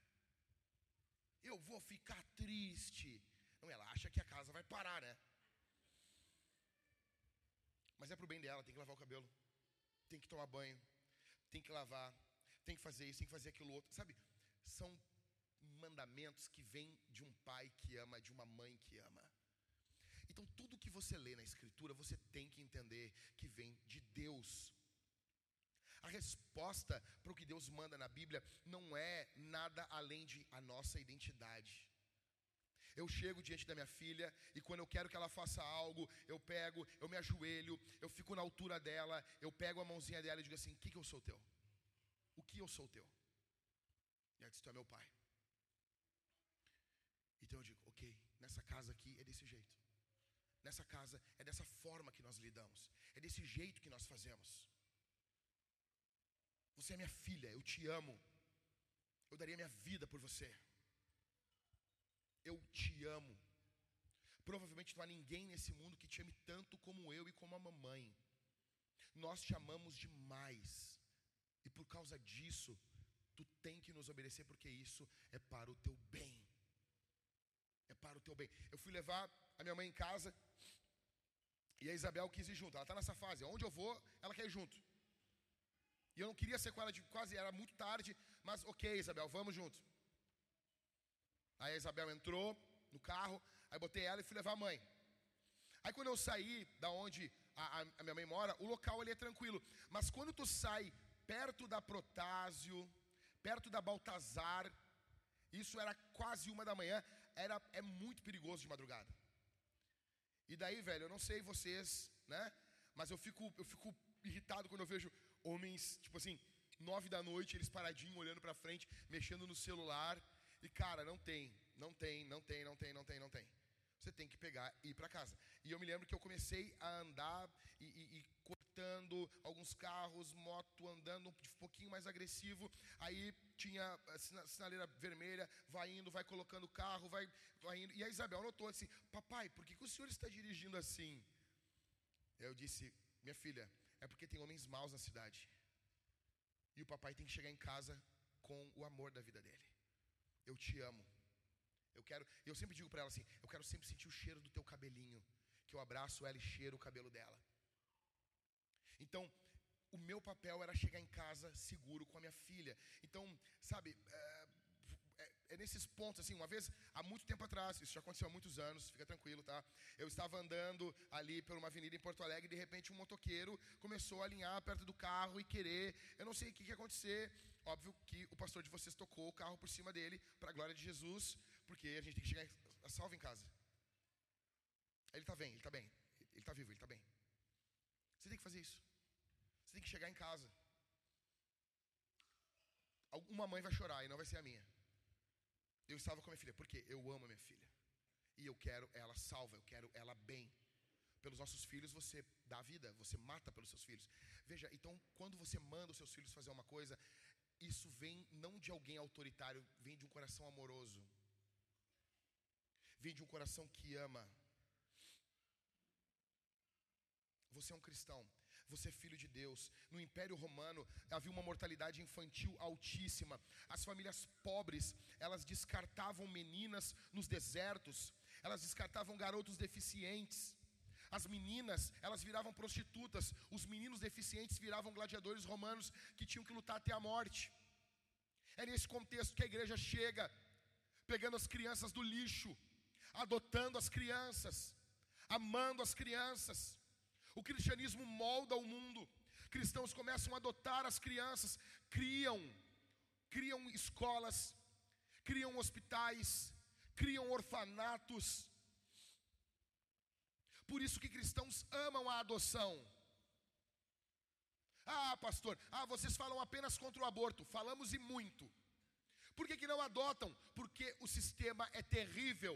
Eu vou ficar triste. Não, ela acha que a casa vai parar, né? Mas é pro bem dela, tem que lavar o cabelo, tem que tomar banho, tem que lavar, tem que fazer isso, tem que fazer aquilo outro. Sabe? São mandamentos que vêm de um pai que ama, de uma mãe que ama. Então, tudo que você lê na Escritura, você tem que entender que vem de Deus. A resposta para o que Deus manda na Bíblia não é nada além de a nossa identidade. Eu chego diante da minha filha e quando eu quero que ela faça algo, eu pego, eu me ajoelho, eu fico na altura dela, eu pego a mãozinha dela e digo assim: O que, que eu sou teu? O que eu sou teu? E ela diz: Tu é meu pai. Então eu digo: Ok, nessa casa aqui é desse jeito. Nessa casa é dessa forma que nós lidamos. É desse jeito que nós fazemos. Você é minha filha, eu te amo. Eu daria minha vida por você. Eu te amo. Provavelmente não há ninguém nesse mundo que te ame tanto como eu e como a mamãe. Nós te amamos demais. E por causa disso, tu tem que nos obedecer porque isso é para o teu bem. É para o teu bem. Eu fui levar a minha mãe em casa e a Isabel quis ir junto. Ela está nessa fase. Onde eu vou, ela quer ir junto. E eu não queria ser com ela de quase, era muito tarde, mas ok, Isabel, vamos junto. Aí a Isabel entrou no carro, aí botei ela e fui levar a mãe. Aí quando eu saí da onde a, a, minha mãe mora, o local ali é tranquilo. Mas quando tu sai perto da Protásio, perto da Baltazar, isso era quase uma da manhã, era, é muito perigoso de madrugada. E daí, velho, eu não sei vocês, né? Mas eu fico, eu fico irritado quando eu vejo homens, tipo assim, nove da noite, eles paradinhos, olhando para frente, mexendo no celular. E cara, não tem, não tem, não tem, não tem, não tem, não tem. Você tem que pegar e ir para casa. E eu me lembro que eu comecei a andar e, e, e cortando alguns carros, moto andando um pouquinho mais agressivo. Aí tinha a sinaleira vermelha, vai indo, vai colocando o carro, vai, vai indo. E a Isabel notou assim: Papai, por que, que o senhor está dirigindo assim? Eu disse: Minha filha, é porque tem homens maus na cidade. E o papai tem que chegar em casa com o amor da vida dele. Eu te amo. Eu quero, eu sempre digo para ela assim, eu quero sempre sentir o cheiro do teu cabelinho, que eu abraço ela e cheiro o cabelo dela. Então, o meu papel era chegar em casa seguro com a minha filha. Então, sabe, é, é, é nesses pontos, assim, uma vez, há muito tempo atrás, isso já aconteceu há muitos anos, fica tranquilo, tá? Eu estava andando ali por uma avenida em Porto Alegre e de repente um motoqueiro começou a alinhar perto do carro e querer, eu não sei o que, que ia acontecer, óbvio que o pastor de vocês tocou o carro por cima dele, para a glória de Jesus, porque a gente tem que chegar a salvo em casa. Ele está bem, ele está bem, ele está vivo, ele está bem. Você tem que fazer isso. Você tem que chegar em casa. Uma mãe vai chorar e não vai ser a minha. Eu estava com a minha filha, porque eu amo a minha filha. E eu quero ela salva, eu quero ela bem. Pelos nossos filhos você dá vida, você mata pelos seus filhos. Veja, então quando você manda os seus filhos fazer uma coisa, isso vem não de alguém autoritário, vem de um coração amoroso. Vem de um coração que ama. Você é um cristão você é filho de Deus. No Império Romano havia uma mortalidade infantil altíssima. As famílias pobres, elas descartavam meninas nos desertos, elas descartavam garotos deficientes. As meninas, elas viravam prostitutas, os meninos deficientes viravam gladiadores romanos que tinham que lutar até a morte. É nesse contexto que a igreja chega, pegando as crianças do lixo, adotando as crianças, amando as crianças. O cristianismo molda o mundo. Cristãos começam a adotar as crianças, criam, criam escolas, criam hospitais, criam orfanatos. Por isso que cristãos amam a adoção. Ah, pastor, ah, vocês falam apenas contra o aborto. Falamos e muito. Por que, que não adotam? Porque o sistema é terrível.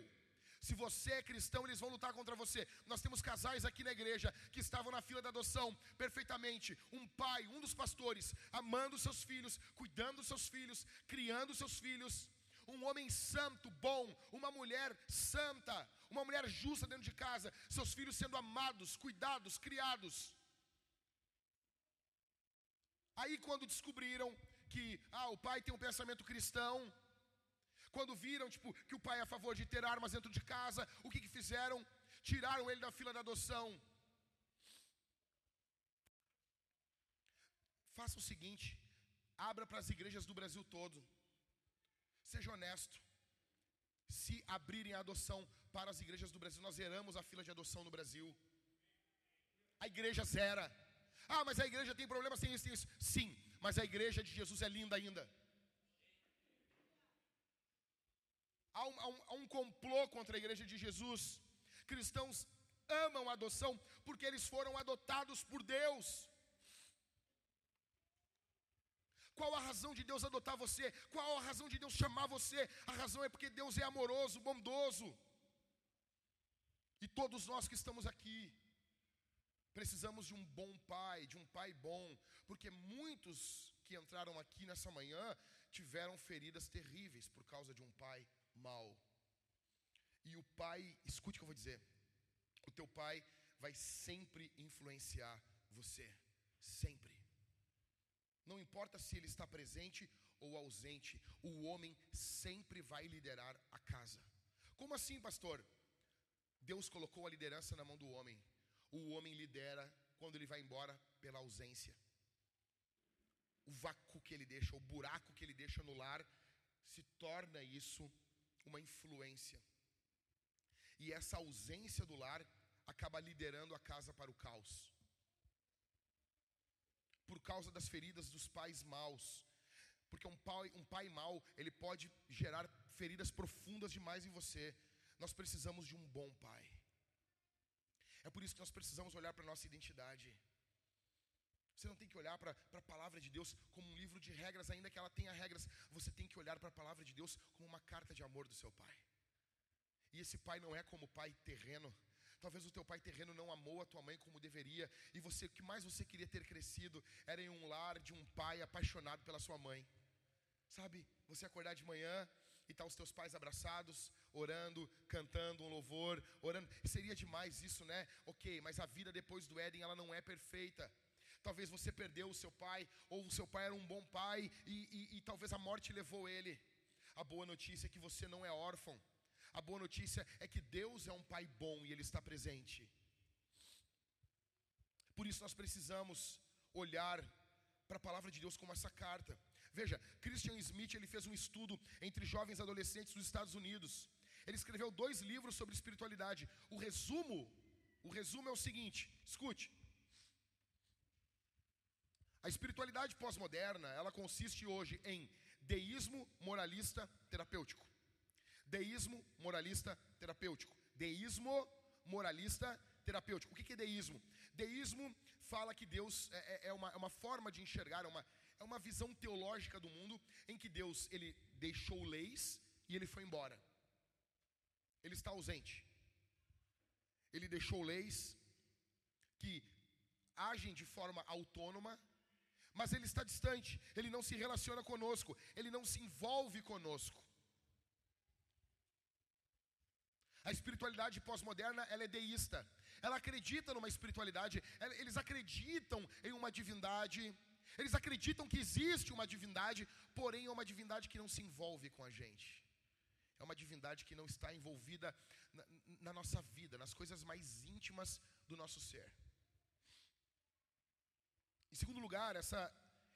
Se você é cristão, eles vão lutar contra você. Nós temos casais aqui na igreja que estavam na fila da adoção perfeitamente. Um pai, um dos pastores, amando seus filhos, cuidando dos seus filhos, criando seus filhos. Um homem santo, bom, uma mulher santa, uma mulher justa dentro de casa, seus filhos sendo amados, cuidados, criados. Aí, quando descobriram que ah, o pai tem um pensamento cristão, quando viram tipo, que o pai é a favor de ter armas dentro de casa, o que, que fizeram? Tiraram ele da fila da adoção. Faça o seguinte: abra para as igrejas do Brasil todo. Seja honesto. Se abrirem a adoção para as igrejas do Brasil, nós zeramos a fila de adoção no Brasil. A igreja zera. Ah, mas a igreja tem problemas, tem isso, tem isso. Sim, mas a igreja de Jesus é linda ainda. Há um, há, um, há um complô contra a igreja de Jesus. Cristãos amam a adoção porque eles foram adotados por Deus. Qual a razão de Deus adotar você? Qual a razão de Deus chamar você? A razão é porque Deus é amoroso, bondoso. E todos nós que estamos aqui precisamos de um bom pai, de um pai bom, porque muitos que entraram aqui nessa manhã tiveram feridas terríveis por causa de um pai mal. E o pai, escute o que eu vou dizer. O teu pai vai sempre influenciar você, sempre. Não importa se ele está presente ou ausente, o homem sempre vai liderar a casa. Como assim, pastor? Deus colocou a liderança na mão do homem. O homem lidera quando ele vai embora pela ausência. O vácuo que ele deixa, o buraco que ele deixa no lar, se torna isso uma influência. E essa ausência do lar acaba liderando a casa para o caos. Por causa das feridas dos pais maus. Porque um pai, um pai mau, ele pode gerar feridas profundas demais em você. Nós precisamos de um bom pai. É por isso que nós precisamos olhar para a nossa identidade. Você não tem que olhar para a palavra de Deus como um livro de regras, ainda que ela tenha regras. Você tem que olhar para a palavra de Deus como uma carta de amor do seu pai. E esse pai não é como o pai terreno. Talvez o teu pai terreno não amou a tua mãe como deveria. E você, o que mais você queria ter crescido era em um lar de um pai apaixonado pela sua mãe. Sabe, você acordar de manhã e tá os teus pais abraçados, orando, cantando um louvor, orando. Seria demais isso, né? Ok, mas a vida depois do Éden ela não é perfeita. Talvez você perdeu o seu pai, ou o seu pai era um bom pai, e, e, e talvez a morte levou ele. A boa notícia é que você não é órfão. A boa notícia é que Deus é um pai bom e Ele está presente. Por isso nós precisamos olhar para a palavra de Deus como essa carta. Veja, Christian Smith ele fez um estudo entre jovens adolescentes dos Estados Unidos. Ele escreveu dois livros sobre espiritualidade. O resumo, o resumo é o seguinte: escute. A espiritualidade pós-moderna, ela consiste hoje em deísmo moralista terapêutico. Deísmo moralista terapêutico. Deísmo moralista terapêutico. O que é deísmo? Deísmo fala que Deus é, é, é, uma, é uma forma de enxergar, é uma, é uma visão teológica do mundo em que Deus ele deixou leis e ele foi embora. Ele está ausente. Ele deixou leis que agem de forma autônoma mas ele está distante, ele não se relaciona conosco, ele não se envolve conosco. A espiritualidade pós-moderna, ela é deísta. Ela acredita numa espiritualidade, eles acreditam em uma divindade, eles acreditam que existe uma divindade, porém é uma divindade que não se envolve com a gente. É uma divindade que não está envolvida na, na nossa vida, nas coisas mais íntimas do nosso ser. Em segundo lugar, essa,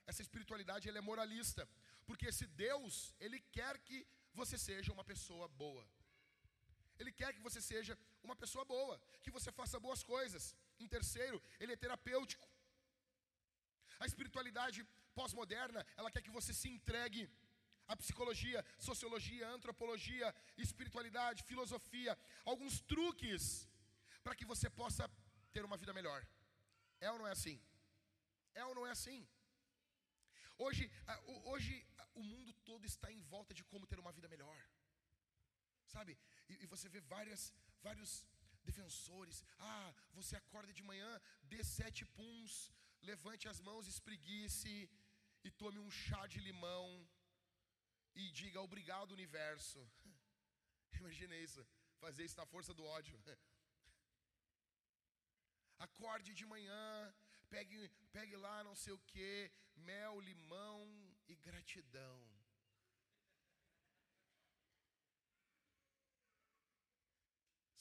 essa espiritualidade ela é moralista, porque esse Deus, ele quer que você seja uma pessoa boa. Ele quer que você seja uma pessoa boa, que você faça boas coisas. Em terceiro, ele é terapêutico. A espiritualidade pós-moderna, ela quer que você se entregue à psicologia, sociologia, antropologia, espiritualidade, filosofia, alguns truques para que você possa ter uma vida melhor. É ou não é assim? É ou não é assim? Hoje, hoje o mundo todo está em volta de como ter uma vida melhor. Sabe? E, e você vê várias, vários defensores. Ah, você acorda de manhã, dê sete puns, levante as mãos, espreguice e tome um chá de limão e diga obrigado, universo. [LAUGHS] Imagina isso, fazer isso na força do ódio. [LAUGHS] Acorde de manhã, pegue, pegue lá não sei o que, mel, limão e gratidão.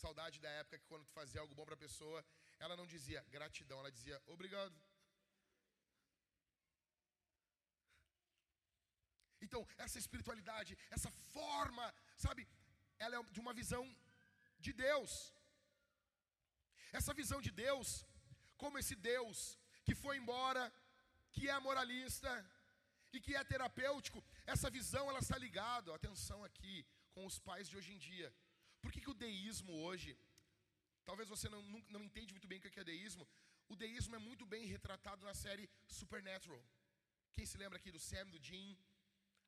Saudade da época que quando tu fazia algo bom para a pessoa, ela não dizia gratidão, ela dizia obrigado. Então, essa espiritualidade, essa forma, sabe, ela é de uma visão de Deus. Essa visão de Deus, como esse Deus que foi embora, que é moralista e que é terapêutico, essa visão ela está ligada, atenção aqui, com os pais de hoje em dia. Por que, que o deísmo hoje, talvez você não, não, não entende muito bem o que é deísmo, o deísmo é muito bem retratado na série Supernatural. Quem se lembra aqui do Sam, do Jim?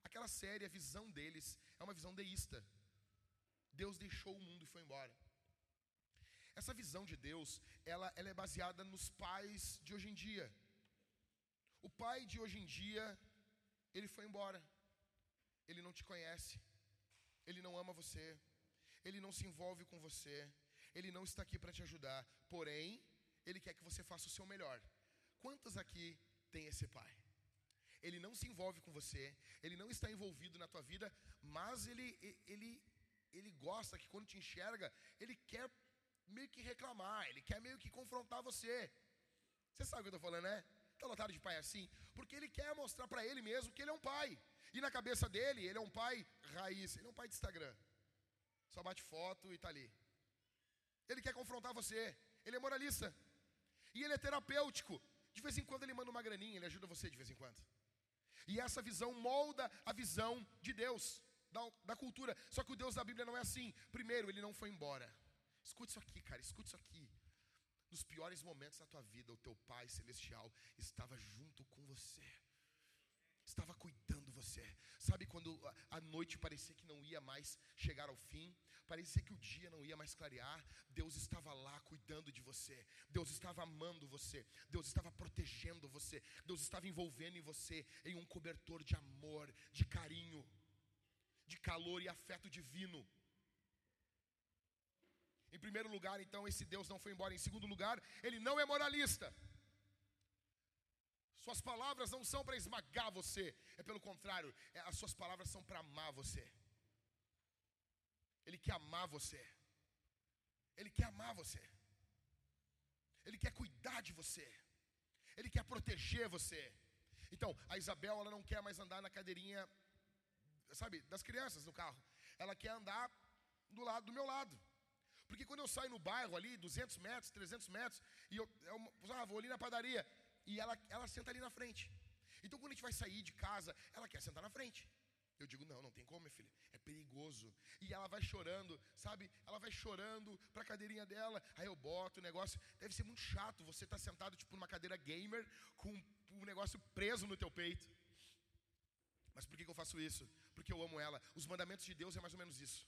Aquela série, a visão deles é uma visão deísta. Deus deixou o mundo e foi embora. Essa visão de Deus, ela, ela é baseada nos pais de hoje em dia. O pai de hoje em dia, ele foi embora. Ele não te conhece. Ele não ama você. Ele não se envolve com você. Ele não está aqui para te ajudar. Porém, ele quer que você faça o seu melhor. Quantos aqui tem esse pai? Ele não se envolve com você, ele não está envolvido na tua vida, mas ele, ele, ele gosta que quando te enxerga, ele quer meio que reclamar, ele quer meio que confrontar você. Você sabe o que eu estou falando, né? Está lotado de pai assim? Porque ele quer mostrar para ele mesmo que ele é um pai. E na cabeça dele, ele é um pai raiz, ele é um pai de Instagram. Só bate foto e está ali. Ele quer confrontar você. Ele é moralista. E ele é terapêutico. De vez em quando ele manda uma graninha, ele ajuda você de vez em quando. E essa visão molda a visão de Deus, da, da cultura. Só que o Deus da Bíblia não é assim. Primeiro, ele não foi embora. Escute isso aqui, cara, escute isso aqui. Nos piores momentos da tua vida, o teu Pai Celestial estava junto com você, estava cuidando você. Sabe quando a noite parecia que não ia mais chegar ao fim, parecia que o dia não ia mais clarear, Deus estava lá cuidando de você, Deus estava amando você, Deus estava protegendo você, Deus estava envolvendo em você em um cobertor de amor, de carinho, de calor e afeto divino. Em primeiro lugar, então, esse Deus não foi embora. Em segundo lugar, ele não é moralista. Suas palavras não são para esmagar você, é pelo contrário, é, as suas palavras são para amar você. Ele quer amar você. Ele quer amar você. Ele quer cuidar de você. Ele quer proteger você. Então, a Isabel, ela não quer mais andar na cadeirinha, sabe, das crianças no carro. Ela quer andar do lado do meu lado. Porque quando eu saio no bairro ali, 200 metros, 300 metros, e eu, eu ah, vou ali na padaria, e ela, ela senta ali na frente. Então quando a gente vai sair de casa, ela quer sentar na frente. Eu digo, não, não tem como, minha filha, é perigoso. E ela vai chorando, sabe? Ela vai chorando para a cadeirinha dela. Aí eu boto o negócio. Deve ser muito chato você estar tá sentado, tipo, numa cadeira gamer, com um negócio preso no teu peito. Mas por que, que eu faço isso? Porque eu amo ela. Os mandamentos de Deus é mais ou menos isso.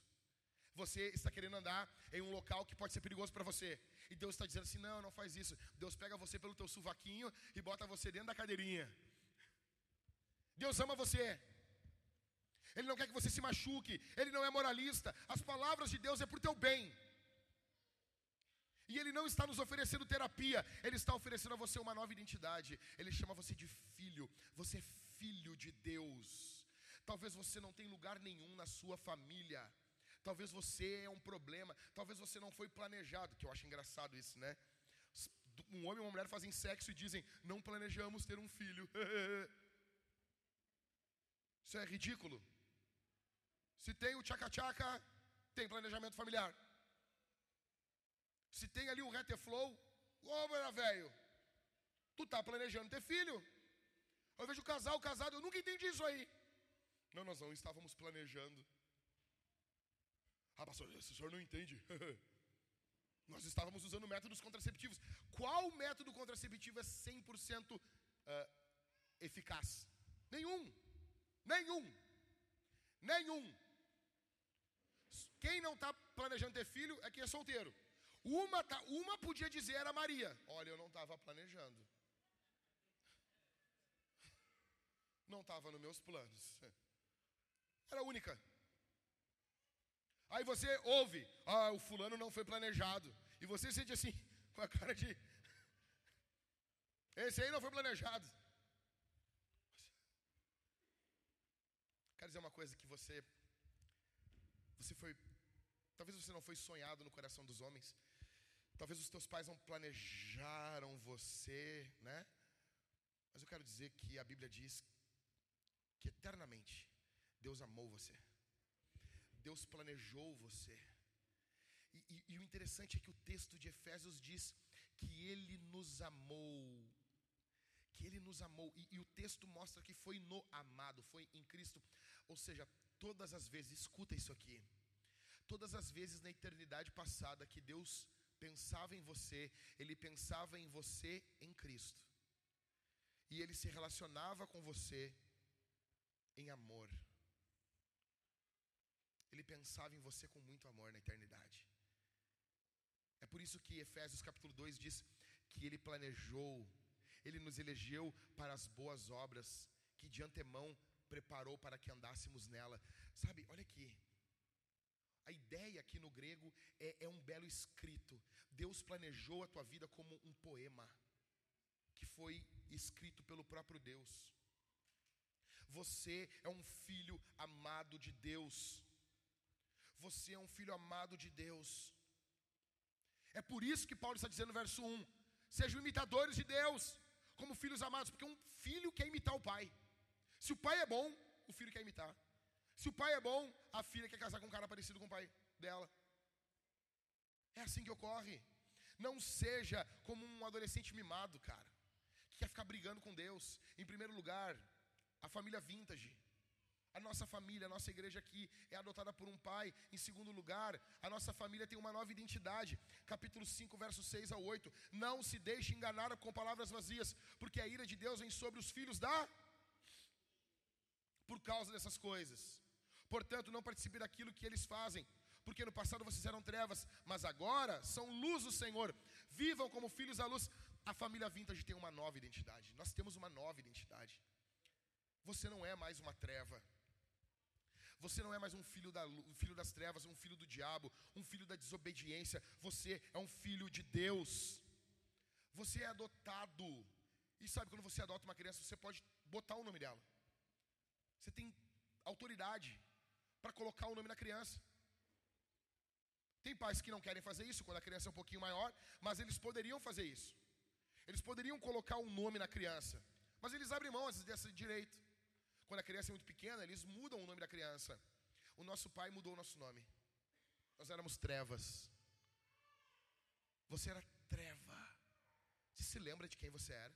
Você está querendo andar em um local que pode ser perigoso para você. E Deus está dizendo assim: não, não faz isso. Deus pega você pelo teu suvaquinho e bota você dentro da cadeirinha. Deus ama você. Ele não quer que você se machuque. Ele não é moralista. As palavras de Deus é para o teu bem. E Ele não está nos oferecendo terapia, Ele está oferecendo a você uma nova identidade. Ele chama você de filho. Você é filho de Deus. Talvez você não tenha lugar nenhum na sua família. Talvez você é um problema. Talvez você não foi planejado. Que eu acho engraçado isso, né? Um homem e uma mulher fazem sexo e dizem: Não planejamos ter um filho. [LAUGHS] Isso é ridículo. Se tem o tchaca-tchaca, tem planejamento familiar. Se tem ali o reteflow, ô meu velho, tu tá planejando ter filho. Eu vejo casal casado, eu nunca entendi isso aí. Não, nós não estávamos planejando. Ah, pastor, o senhor não entende. [LAUGHS] nós estávamos usando métodos contraceptivos. Qual método contraceptivo é 100% uh, ah, eficaz? Nenhum. Nenhum. Nenhum. Quem não está planejando ter filho é quem é solteiro. Uma, tá, uma podia dizer era Maria. Olha, eu não estava planejando. Não estava nos meus planos. Era única. Aí você ouve, ah, o fulano não foi planejado. E você sente assim, [LAUGHS] com a cara de. [LAUGHS] Esse aí não foi planejado. Quero dizer uma coisa que você. Você foi. Talvez você não foi sonhado no coração dos homens. Talvez os teus pais não planejaram você, né? Mas eu quero dizer que a Bíblia diz que eternamente Deus amou você. Deus planejou você. E, e, e, o interessante é que o texto de Efésios diz que Ele nos amou. Que Ele nos amou. E, e o texto mostra que foi no amado, foi em Cristo. Ou seja, todas as vezes, escuta isso aqui. Todas as vezes na eternidade passada que Deus pensava em você, Ele pensava em você em Cristo. E Ele se relacionava com você em amor. Ele pensava em você com muito amor na eternidade. É por isso que Efésios capítulo 2 diz que ele planejou, ele nos elegeu para as boas obras que de antemão preparou para que andássemos nela. Sabe, olha aqui. A ideia aqui no grego é, é um belo escrito. Deus planejou a tua vida como um poema que foi escrito pelo próprio Deus. Você é um filho amado de Deus. Você é um filho amado de Deus. É por isso que Paulo está dizendo no verso 1: Sejam imitadores de Deus, como filhos amados, porque um filho quer imitar o pai. Se o pai é bom, o filho quer imitar. Se o pai é bom, a filha quer casar com um cara parecido com o pai dela. É assim que ocorre. Não seja como um adolescente mimado, cara, que quer ficar brigando com Deus. Em primeiro lugar, a família vintage. A nossa família, a nossa igreja aqui é adotada por um pai. Em segundo lugar, a nossa família tem uma nova identidade. Capítulo 5, versos 6 a 8. Não se deixe enganar com palavras vazias, porque a ira de Deus vem sobre os filhos da. Por causa dessas coisas. Portanto, não participe daquilo que eles fazem, porque no passado vocês eram trevas, mas agora são luz do Senhor. Vivam como filhos da luz. A família vintage tem uma nova identidade. Nós temos uma nova identidade. Você não é mais uma treva. Você não é mais um filho, da, um filho das trevas, um filho do diabo, um filho da desobediência. Você é um filho de Deus. Você é adotado. E sabe quando você adota uma criança, você pode botar o nome dela. Você tem autoridade para colocar o nome na criança. Tem pais que não querem fazer isso quando a criança é um pouquinho maior, mas eles poderiam fazer isso. Eles poderiam colocar um nome na criança, Mas eles abrem mão desse direito. Quando a criança é muito pequena, eles mudam o nome da criança. O nosso pai mudou o nosso nome. Nós éramos trevas. Você era treva. Você se lembra de quem você era?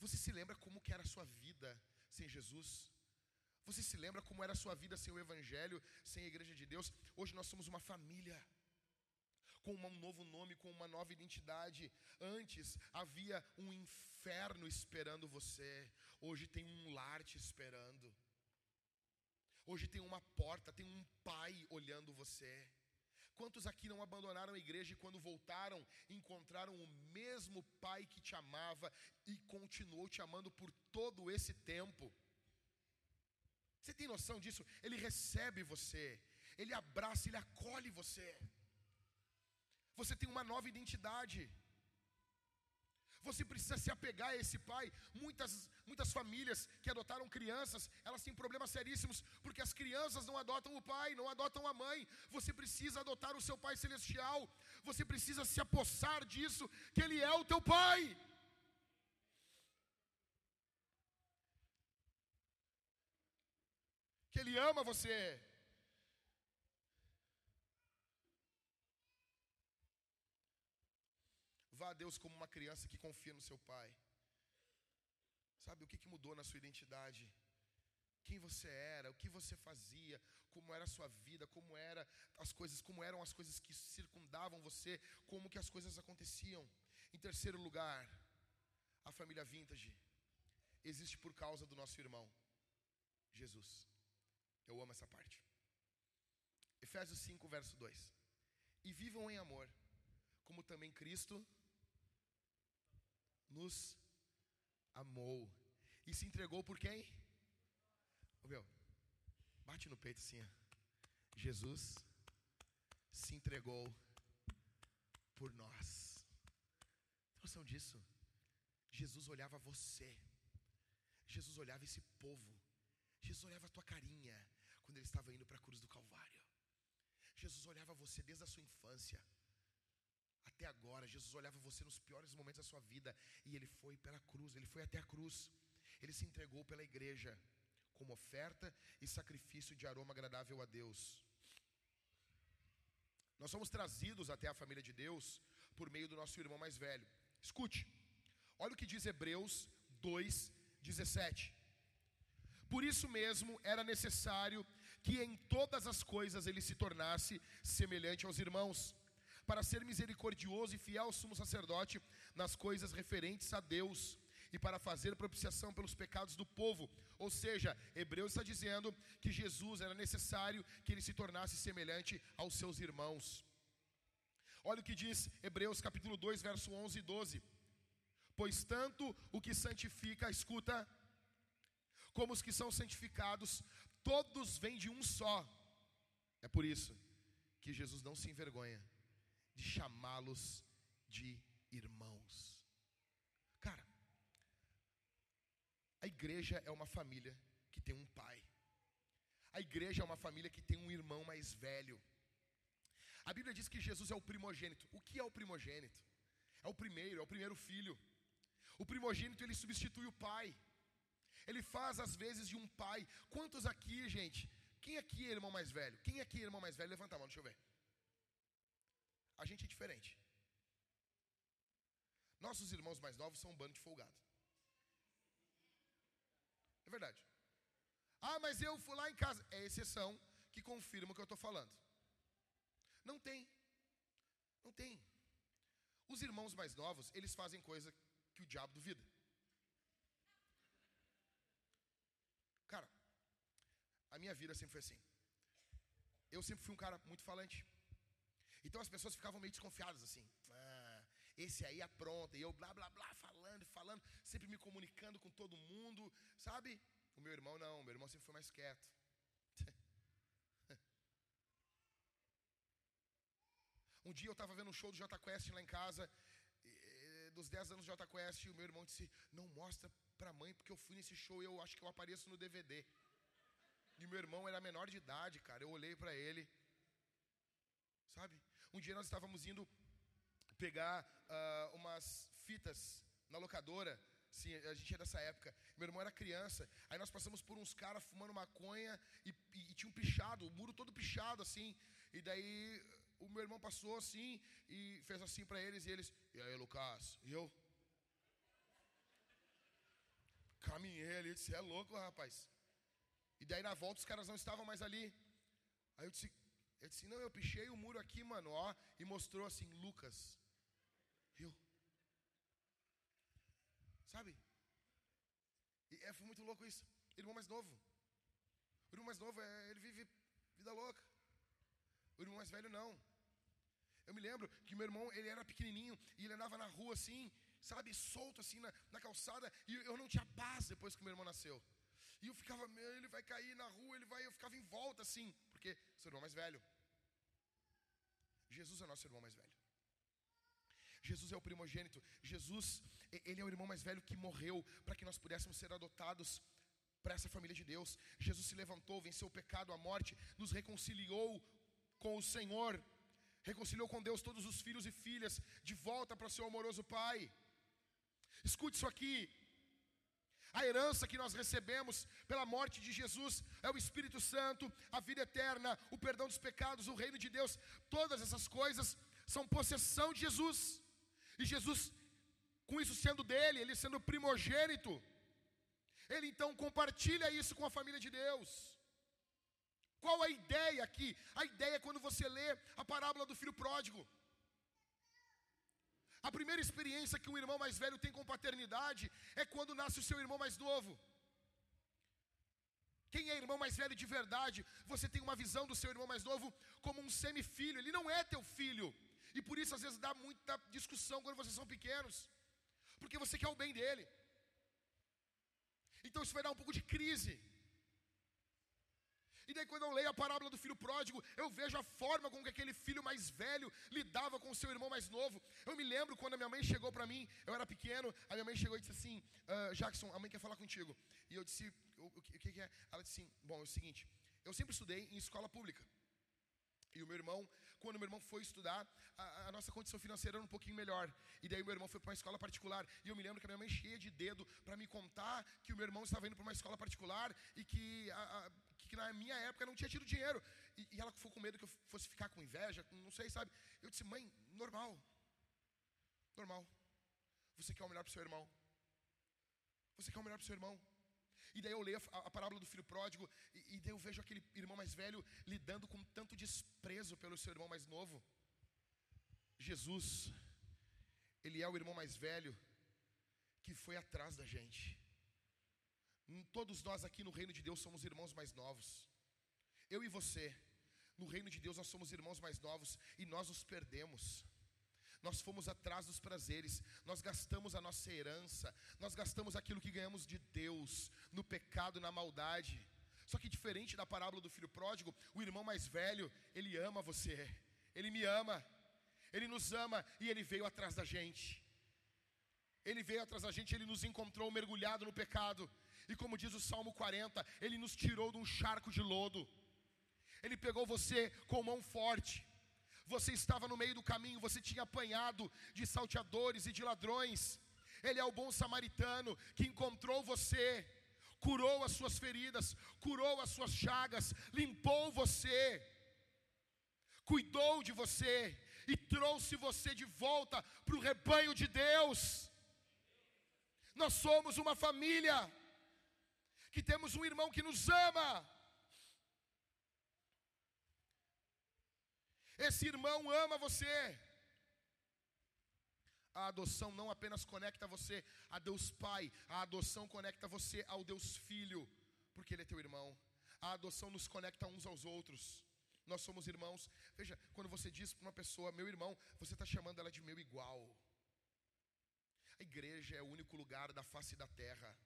Você se lembra como que era a sua vida sem Jesus? Você se lembra como era a sua vida sem o Evangelho, sem a Igreja de Deus? Hoje nós somos uma família, com um novo nome, com uma nova identidade. Antes havia um inferno esperando você, hoje tem um lar te esperando. Hoje tem uma porta, tem um pai olhando você. Quantos aqui não abandonaram a igreja e quando voltaram, encontraram o mesmo pai que te amava e continuou te amando por todo esse tempo? Você tem noção disso? Ele recebe você, ele abraça, ele acolhe você. Você tem uma nova identidade. Você precisa se apegar a esse pai. Muitas, muitas famílias que adotaram crianças, elas têm problemas seríssimos, porque as crianças não adotam o pai, não adotam a mãe. Você precisa adotar o seu pai celestial. Você precisa se apossar disso, que ele é o teu pai. Que ele ama você. Vá a Deus como uma criança que confia no seu pai. Sabe o que, que mudou na sua identidade? Quem você era, o que você fazia, como era a sua vida, como era as coisas, como eram as coisas que circundavam você, como que as coisas aconteciam. Em terceiro lugar, a família vintage existe por causa do nosso irmão, Jesus. Eu amo essa parte. Efésios 5, verso 2. E vivam em amor, como também Cristo nos amou e se entregou por quem? Ô meu, bate no peito assim, ó. Jesus se entregou por nós. Tem noção disso? Jesus olhava você. Jesus olhava esse povo. Jesus olhava a tua carinha quando ele estava indo para a cruz do Calvário. Jesus olhava você desde a sua infância até agora. Jesus olhava você nos piores momentos da sua vida e ele foi pela cruz, ele foi até a cruz. Ele se entregou pela igreja como oferta e sacrifício de aroma agradável a Deus. Nós somos trazidos até a família de Deus por meio do nosso irmão mais velho. Escute, olha o que diz Hebreus 2,17. Por isso mesmo era necessário que em todas as coisas ele se tornasse semelhante aos irmãos para ser misericordioso e fiel sumo sacerdote nas coisas referentes a Deus e para fazer propiciação pelos pecados do povo. Ou seja, Hebreus está dizendo que Jesus era necessário que ele se tornasse semelhante aos seus irmãos. Olha o que diz Hebreus capítulo 2, verso 11 e 12. Pois tanto o que santifica, escuta, como os que são santificados, todos vêm de um só. É por isso que Jesus não se envergonha de chamá-los de irmãos. Cara, a igreja é uma família que tem um pai. A igreja é uma família que tem um irmão mais velho. A Bíblia diz que Jesus é o primogênito. O que é o primogênito? É o primeiro, é o primeiro filho. O primogênito ele substitui o pai. Ele faz às vezes de um pai. Quantos aqui, gente? Quem aqui é irmão mais velho? Quem aqui é irmão mais velho? Levanta a mão, deixa eu ver. A gente é diferente. Nossos irmãos mais novos são um bando de folgado. É verdade. Ah, mas eu fui lá em casa. É exceção que confirma o que eu estou falando. Não tem. Não tem. Os irmãos mais novos, eles fazem coisa que o diabo duvida. Cara, a minha vida sempre foi assim. Eu sempre fui um cara muito falante. Então as pessoas ficavam meio desconfiadas assim. Ah, esse aí apronta. E eu blá blá blá, falando, falando, sempre me comunicando com todo mundo, sabe? O meu irmão não, meu irmão sempre foi mais quieto. [LAUGHS] um dia eu estava vendo um show do J Quest lá em casa, dos 10 anos do J Quest, e o meu irmão disse: Não mostra pra mãe, porque eu fui nesse show e eu acho que eu apareço no DVD. E meu irmão era menor de idade, cara. Eu olhei para ele, sabe? Um dia nós estávamos indo pegar uh, umas fitas na locadora Sim, a gente é dessa época. Meu irmão era criança. Aí nós passamos por uns caras fumando maconha e, e, e, tinha um pichado, o muro todo pichado assim. E daí o meu irmão passou assim e fez assim para eles e eles, e aí Lucas, e eu caminhei ali, disse, é louco, rapaz. E daí na volta os caras não estavam mais ali. Aí eu disse, eu disse, não, eu pichei o muro aqui, mano, ó, e mostrou assim, Lucas. Eu. Sabe? E é, foi muito louco isso. Irmão mais novo. O irmão mais novo, é, ele vive vida louca. O irmão mais velho não. Eu me lembro que meu irmão, ele era pequenininho e ele andava na rua assim, sabe, solto assim na, na calçada, e eu não tinha paz depois que meu irmão nasceu. E eu ficava, ele vai cair na rua, ele vai, eu ficava em volta assim, porque seu irmão mais velho. Jesus é nosso irmão mais velho. Jesus é o primogênito. Jesus, ele é o irmão mais velho que morreu para que nós pudéssemos ser adotados para essa família de Deus. Jesus se levantou, venceu o pecado, a morte, nos reconciliou com o Senhor, reconciliou com Deus todos os filhos e filhas de volta para o seu amoroso Pai. Escute isso aqui. A herança que nós recebemos pela morte de Jesus é o Espírito Santo, a vida eterna, o perdão dos pecados, o reino de Deus. Todas essas coisas são possessão de Jesus. E Jesus, com isso sendo dele, ele sendo primogênito, ele então compartilha isso com a família de Deus. Qual a ideia aqui? A ideia é quando você lê a parábola do filho pródigo. A primeira experiência que um irmão mais velho tem com paternidade é quando nasce o seu irmão mais novo. Quem é irmão mais velho de verdade, você tem uma visão do seu irmão mais novo como um semifilho, ele não é teu filho. E por isso às vezes dá muita discussão quando vocês são pequenos, porque você quer o bem dele. Então isso vai dar um pouco de crise. E daí, quando eu leio a parábola do filho pródigo, eu vejo a forma com que aquele filho mais velho lidava com o seu irmão mais novo. Eu me lembro quando a minha mãe chegou para mim, eu era pequeno, a minha mãe chegou e disse assim: ah, Jackson, a mãe quer falar contigo. E eu disse: O, que, que é? Ela disse assim: Bom, é o seguinte, eu sempre estudei em escola pública. E o meu irmão, quando o meu irmão foi estudar, a, a, nossa condição financeira era um pouquinho melhor. E daí o meu irmão foi para uma escola particular. E eu me lembro que a minha mãe cheia de dedo para me contar que o meu irmão estava indo para uma escola particular e que a, que na minha época não tinha tido dinheiro. E, e ela ficou com medo que eu fosse ficar com inveja, não sei, sabe? Eu disse, mãe, normal. Normal. Você quer o melhor para o seu irmão. Você quer o melhor para o seu irmão. E daí eu leio a, a parábola do filho pródigo, e, e daí eu vejo aquele irmão mais velho lidando com tanto desprezo pelo seu irmão mais novo. Jesus, ele é o irmão mais velho que foi atrás da gente. Todos nós aqui no reino de Deus somos irmãos mais novos. Eu e você, no reino de Deus nós somos irmãos mais novos e nós os perdemos. Nós fomos atrás dos prazeres, nós gastamos a nossa herança, nós gastamos aquilo que ganhamos de Deus, no pecado, na maldade. Só que diferente da parábola do filho pródigo, o irmão mais velho, ele ama você, ele me ama, ele nos ama e ele veio atrás da gente. Ele veio atrás da gente, ele nos encontrou mergulhado no pecado, e como diz o Salmo 40, Ele nos tirou de um charco de lodo. Ele pegou você com mão forte. Você estava no meio do caminho, você tinha apanhado de salteadores e de ladrões. Ele é o bom samaritano que encontrou você, curou as suas feridas, curou as suas chagas, limpou você, cuidou de você e trouxe você de volta para o rebanho de Deus. Nós somos uma família que temos um irmão que nos ama. Esse irmão ama você. A adoção não apenas conecta você a Deus Pai, a adoção conecta você ao Deus Filho, porque Ele é teu irmão. A adoção nos conecta uns aos outros. Nós somos irmãos. Veja, quando você diz para uma pessoa, meu irmão, você está chamando ela de meu igual. A igreja é o único lugar da face da terra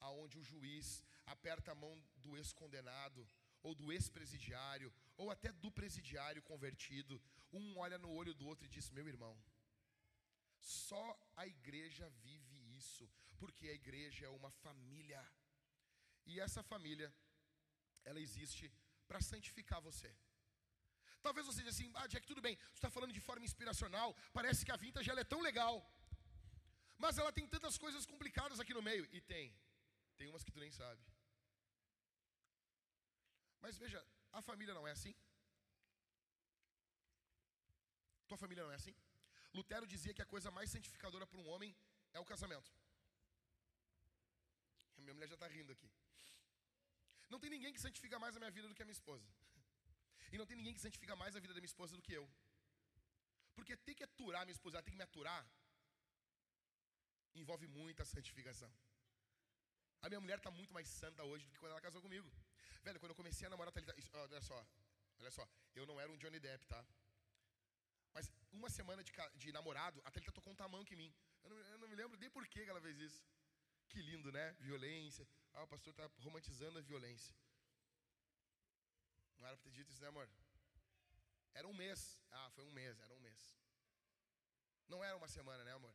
aonde o juiz aperta a mão do ex-condenado, ou do ex-presidiário, ou até do presidiário convertido, um olha no olho do outro e diz: Meu irmão, só a igreja vive isso, porque a igreja é uma família, e essa família, ela existe para santificar você. Talvez você diga assim, ah, Jack, tudo bem, você está falando de forma inspiracional, parece que a vintage ela é tão legal. Mas ela tem tantas coisas complicadas aqui no meio. E tem. Tem umas que tu nem sabe. Mas veja, a família não é assim? Tua família não é assim? Lutero dizia que a coisa mais santificadora para um homem é o casamento. A minha mulher já está rindo aqui. Não tem ninguém que santifica mais a minha vida do que a minha esposa. [LAUGHS] E não tem ninguém que santifica mais a vida da minha esposa do que eu. Porque ter que aturar minha esposa, ela tem que me aturar, envolve muita santificação. A minha mulher está muito mais santa hoje do que quando ela casou comigo. Velho, quando eu comecei a namorar Thalita, olha só, olha só, eu não era um Johnny Depp, tá? Mas uma semana de, de namorado, a Thalita tocou um tamanho em mim. Eu não, eu não me lembro nem por que ela fez isso. Que lindo, né? Violência. Ah, o pastor está romantizando a violência. Não era para ter dito isso, né, amor? Era um mês. Ah, foi um mês, era um mês. Não era uma semana, né, amor?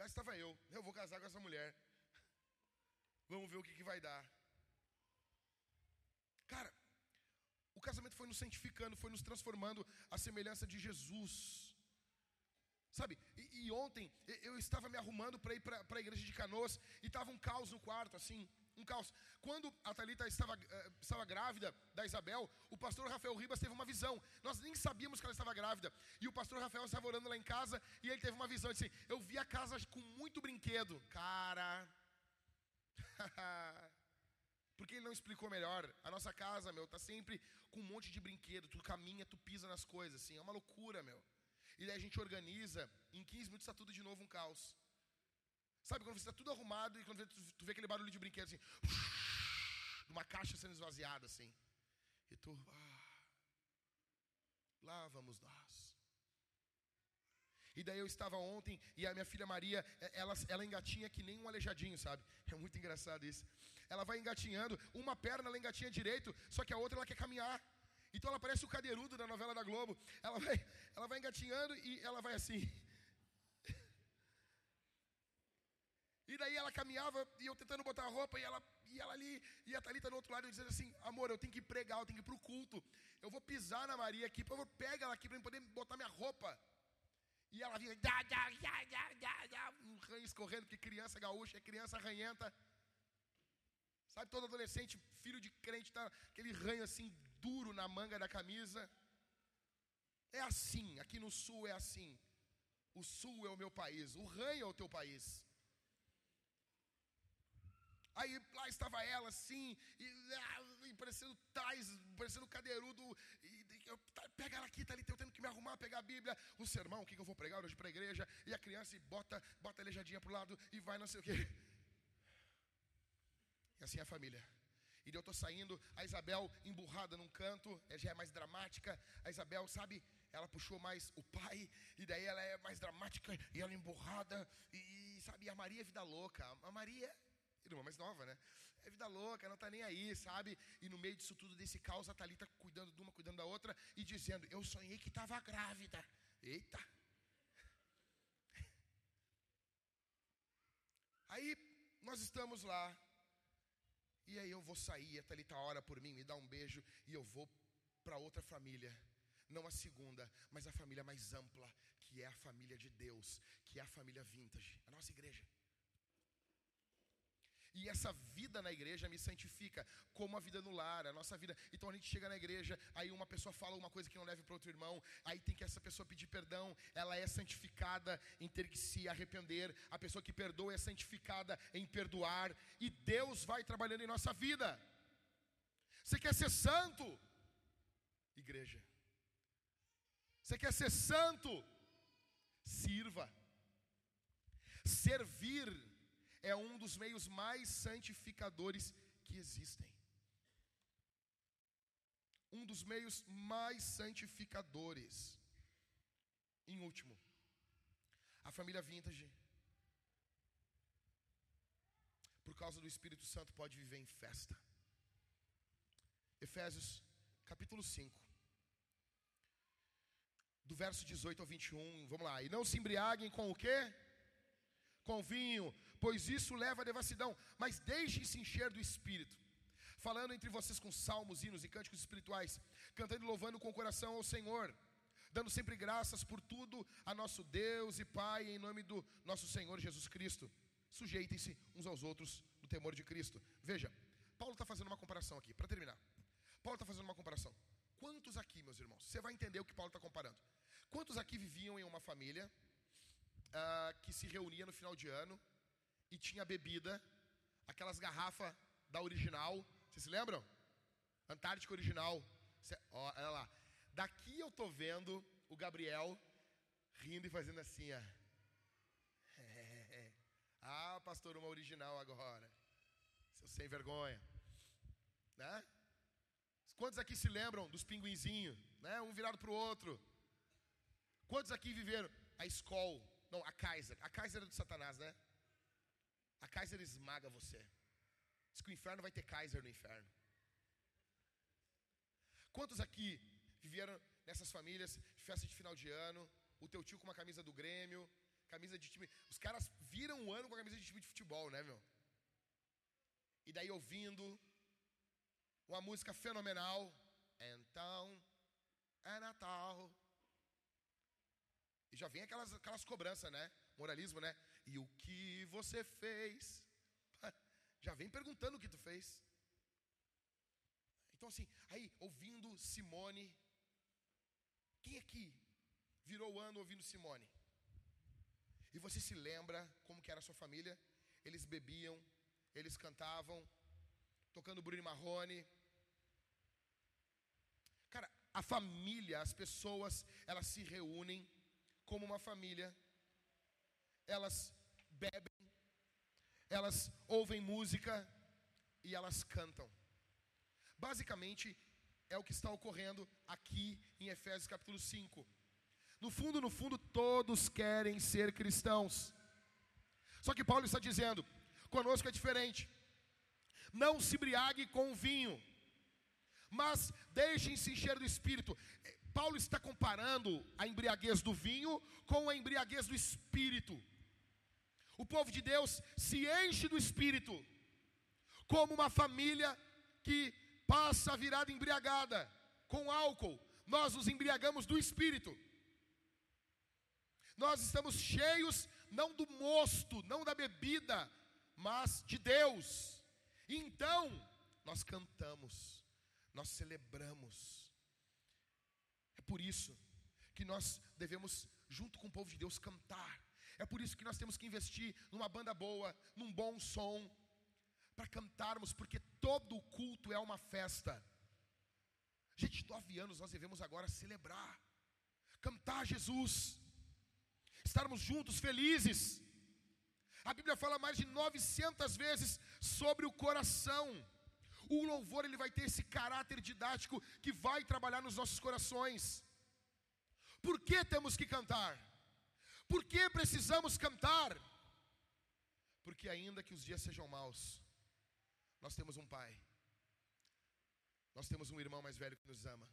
Lá estava eu. Eu vou casar com essa mulher. Vamos ver o que, que vai dar. Cara, o casamento foi nos santificando, foi nos transformando à semelhança de Jesus. Sabe, e, e ontem eu estava me arrumando para ir para a igreja de Canoas e estava um caos no quarto, assim, um caos. Quando a Thalita estava, uh, estava grávida da Isabel, o pastor Rafael Ribas teve uma visão. Nós nem sabíamos que ela estava grávida. E o pastor Rafael estava orando lá em casa e ele teve uma visão assim: eu vi a casa com muito brinquedo. Cara. [LAUGHS] Porque ele não explicou melhor. A nossa casa, meu, tá sempre com um monte de brinquedo. Tu caminha, tu pisa nas coisas, assim. É uma loucura, meu. E daí a gente organiza, em 15 minutos está tudo de novo um caos. Sabe quando você está tudo arrumado e quando tu, vê aquele barulho de brinquedo assim, uma caixa sendo esvaziada assim. E tu, ah, lá vamos nós. E daí eu estava ontem e a minha filha Maria, ela, ela engatinha que nem um aleijadinho, sabe? É muito engraçado isso. Ela vai engatinhando, uma perna ela engatinha direito, só que a outra ela quer caminhar. Então ela parece o cadeirudo da novela da Globo. Ela vai, ela vai engatinhando e ela vai assim. E daí ela caminhava e eu tentando botar a roupa e ela, e ela ali, e a Thalita do outro lado dizendo assim: Amor, eu tenho que pregar, eu tenho que ir para o culto. Eu vou pisar na Maria aqui, eu vou pegar ela aqui para poder botar minha roupa. E ela vinha, já, já, já, já, já, já, um ranho escorrendo, porque criança gaúcha é criança ranhenta. Sabe, todo adolescente, filho de crente, tá aquele ranho assim duro na manga da camisa. É assim, aqui no sul é assim. O sul é o meu país, o ranho é o teu país. Aí lá estava ela assim, e, ah, e parecendo tais, parecendo cadeirudo. E, eu, tá, pega ela aqui, tá ali, eu tendo que me arrumar, pegar a Bíblia, o sermão, o que, que eu vou pregar hoje para a igreja. E a criança e bota, bota a aleijadinha para o lado e vai não sei o quê. E assim é a família. E eu estou saindo, a Isabel emburrada num canto, já é mais dramática. A Isabel, sabe, ela puxou mais o pai, e daí ela é mais dramática, e ela emburrada, e sabe, a Maria é vida louca. A Maria, irmã mais nova, né? É vida louca, não está nem aí, sabe? E no meio disso tudo, desse caos, a Thalita cuidando de uma, cuidando da outra, e dizendo: Eu sonhei que estava grávida. Eita! [LAUGHS] Aí nós estamos lá, e aí eu vou sair, a Thalita ora por mim, me dá um beijo e eu vou para outra família. Não a segunda, mas a família mais ampla, que é a família de Deus, que é a família vintage, a nossa igreja. E essa vida na igreja me santifica, como a vida no lar, a nossa vida. Então a gente chega na igreja, aí uma pessoa fala uma coisa que não leve para outro irmão, aí tem que essa pessoa pedir perdão, ela é santificada em ter que se arrepender, a pessoa que perdoa é santificada em perdoar, e Deus vai trabalhando em nossa vida. Você quer ser santo? Igreja. Você quer ser santo? Sirva. Servir é um dos meios mais santificadores que existem. Um dos meios mais santificadores. Em último, a família vintage, por causa do Espírito Santo, pode viver em festa. Efésios capítulo 5, do verso 18 ao 21, vamos lá. E não se embriaguem com o quê? Com vinho, pois isso leva à devassidão, mas deixem-se encher do Espírito, falando entre vocês com salmos, hinos e cânticos espirituais, cantando e louvando com o coração ao Senhor, dando sempre graças por tudo a nosso Deus e Pai, em nome do nosso Senhor Jesus Cristo. Sujeitem-se uns aos outros no temor de Cristo. Veja, Paulo está fazendo uma comparação aqui, para terminar. Paulo está fazendo uma comparação. Quantos aqui, meus irmãos, você vai entender o que Paulo está comparando. Quantos aqui viviam em uma família uh, que se reunia no final de ano e tinha bebida, aquelas garrafas da original, vocês se lembram? Antártica original. Cê, ó, olha lá. Daqui eu tô vendo o Gabriel rindo e fazendo assim, ó. [LAUGHS] Ah, pastor, uma original agora. Seu sem vergonha. Né? Quantos aqui se lembram dos pinguinzinhos? Né? Um virado para o outro. Quantos aqui viveram a escola? Não, a Kaiser. A Kaiser é do Satanás, né? A Kaiser esmaga você. Diz que o inferno vai ter Kaiser no inferno. Quantos aqui viveram nessas famílias, festa de final de ano, o teu tio com uma camisa do Grêmio, camisa de time. Os caras viram o ano com a camisa de time de futebol, né, meu? E daí ouvindo uma música fenomenal. Então é Natal. E já vem aquelas, aquelas cobranças, né? Moralismo, né? E o que você fez? [LAUGHS] Já vem perguntando o que tu fez. Então, assim, aí, ouvindo Simone. Quem aqui virou o ano ouvindo Simone? E você se lembra como que era a sua família? Eles bebiam, eles cantavam, tocando Bruno Marrone. Cara, a família, as pessoas, elas se reúnem como uma família. Elas bebem, elas ouvem música e elas cantam. Basicamente, é o que está ocorrendo aqui em Efésios capítulo 5. No fundo, no fundo, todos querem ser cristãos. Só que Paulo está dizendo: conosco é diferente. Não se embriague com o vinho, mas deixem-se encher do espírito. Paulo está comparando a embriaguez do vinho com a embriaguez do espírito. O povo de Deus se enche do espírito, como uma família que passa a virada embriagada com álcool. Nós nos embriagamos do espírito. Nós estamos cheios não do mosto, não da bebida, mas de Deus. Então, nós cantamos, nós celebramos. É por isso que nós devemos, junto com o povo de Deus, cantar. É por isso que nós temos que investir numa banda boa, num bom som, para cantarmos, porque todo culto é uma festa. Gente, nove anos nós devemos agora celebrar, cantar Jesus, estarmos juntos felizes. A Bíblia fala mais de 900 vezes sobre o coração. O louvor ele vai ter esse caráter didático que vai trabalhar nos nossos corações. Por que temos que cantar? Por que precisamos cantar? Porque ainda que os dias sejam maus, nós temos um pai. Nós temos um irmão mais velho que nos ama.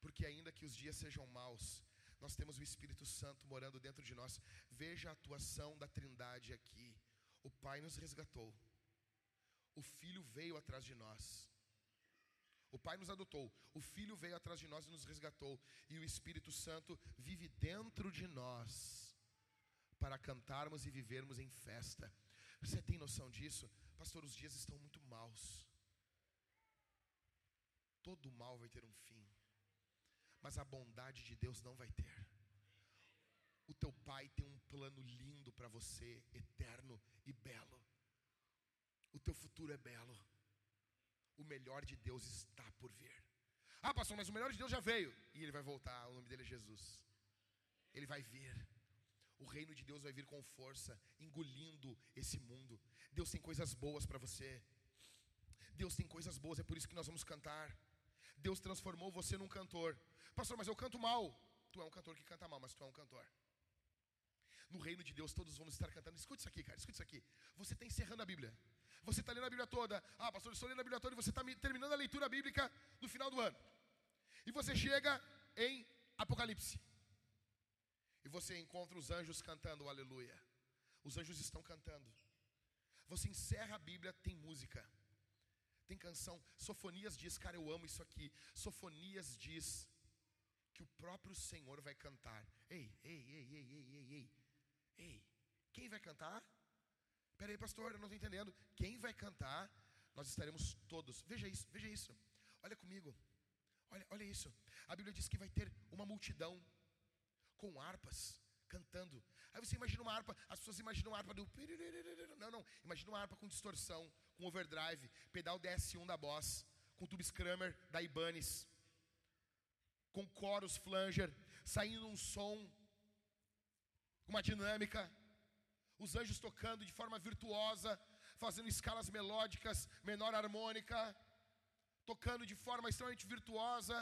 Porque ainda que os dias sejam maus, nós temos o Espírito Santo morando dentro de nós. Veja a atuação da Trindade aqui. O Pai nos resgatou. O Filho veio atrás de nós. O Pai nos adotou, o Filho veio atrás de nós e nos resgatou, e o Espírito Santo vive dentro de nós para cantarmos e vivermos em festa. Você tem noção disso? Pastor, os dias estão muito maus. Todo mal vai ter um fim, mas a bondade de Deus não vai ter. O teu pai tem um plano lindo para você, eterno e belo. O teu futuro é belo. O melhor de Deus está por vir. Ah, pastor, mas o melhor de Deus já veio. E ele vai voltar. O nome dele é Jesus. Ele vai vir. O reino de Deus vai vir com força, engolindo esse mundo. Deus tem coisas boas para você. Deus tem coisas boas, é por isso que nós vamos cantar. Deus transformou você num cantor. Pastor, mas eu canto mal. Tu é um cantor que canta mal, mas tu é um cantor. No reino de Deus todos vamos estar cantando. Escute isso aqui, cara, escute isso aqui. Você está encerrando a Bíblia. Você está lendo a Bíblia toda. Ah, pastor, eu estou lendo a Bíblia toda e você está terminando a leitura bíblica no final do ano. E você chega em Apocalipse. E você encontra os anjos cantando aleluia. Os anjos estão cantando. Você encerra a Bíblia, tem música. Tem canção. Sofonias diz, cara, eu amo isso aqui. Sofonias diz que o próprio Senhor vai cantar. Ei, ei, ei, ei, ei, ei, ei. Ei, quem vai cantar? Peraí, pastor, eu não estou entendendo. Quem vai cantar? Nós estaremos todos. Veja isso, veja isso. Olha comigo. Olha, olha isso. A Bíblia diz que vai ter uma multidão com harpas cantando. Aí você imagina uma harpa, as pessoas imaginam uma harpa do. Não, não. Imagina uma harpa com distorção, com overdrive, pedal DS1 da Boss, com tube Scrammer da Ibanez, com coros flanger, saindo um som, uma dinâmica, os anjos tocando de forma virtuosa, fazendo escalas melódicas, menor harmônica, tocando de forma extremamente virtuosa.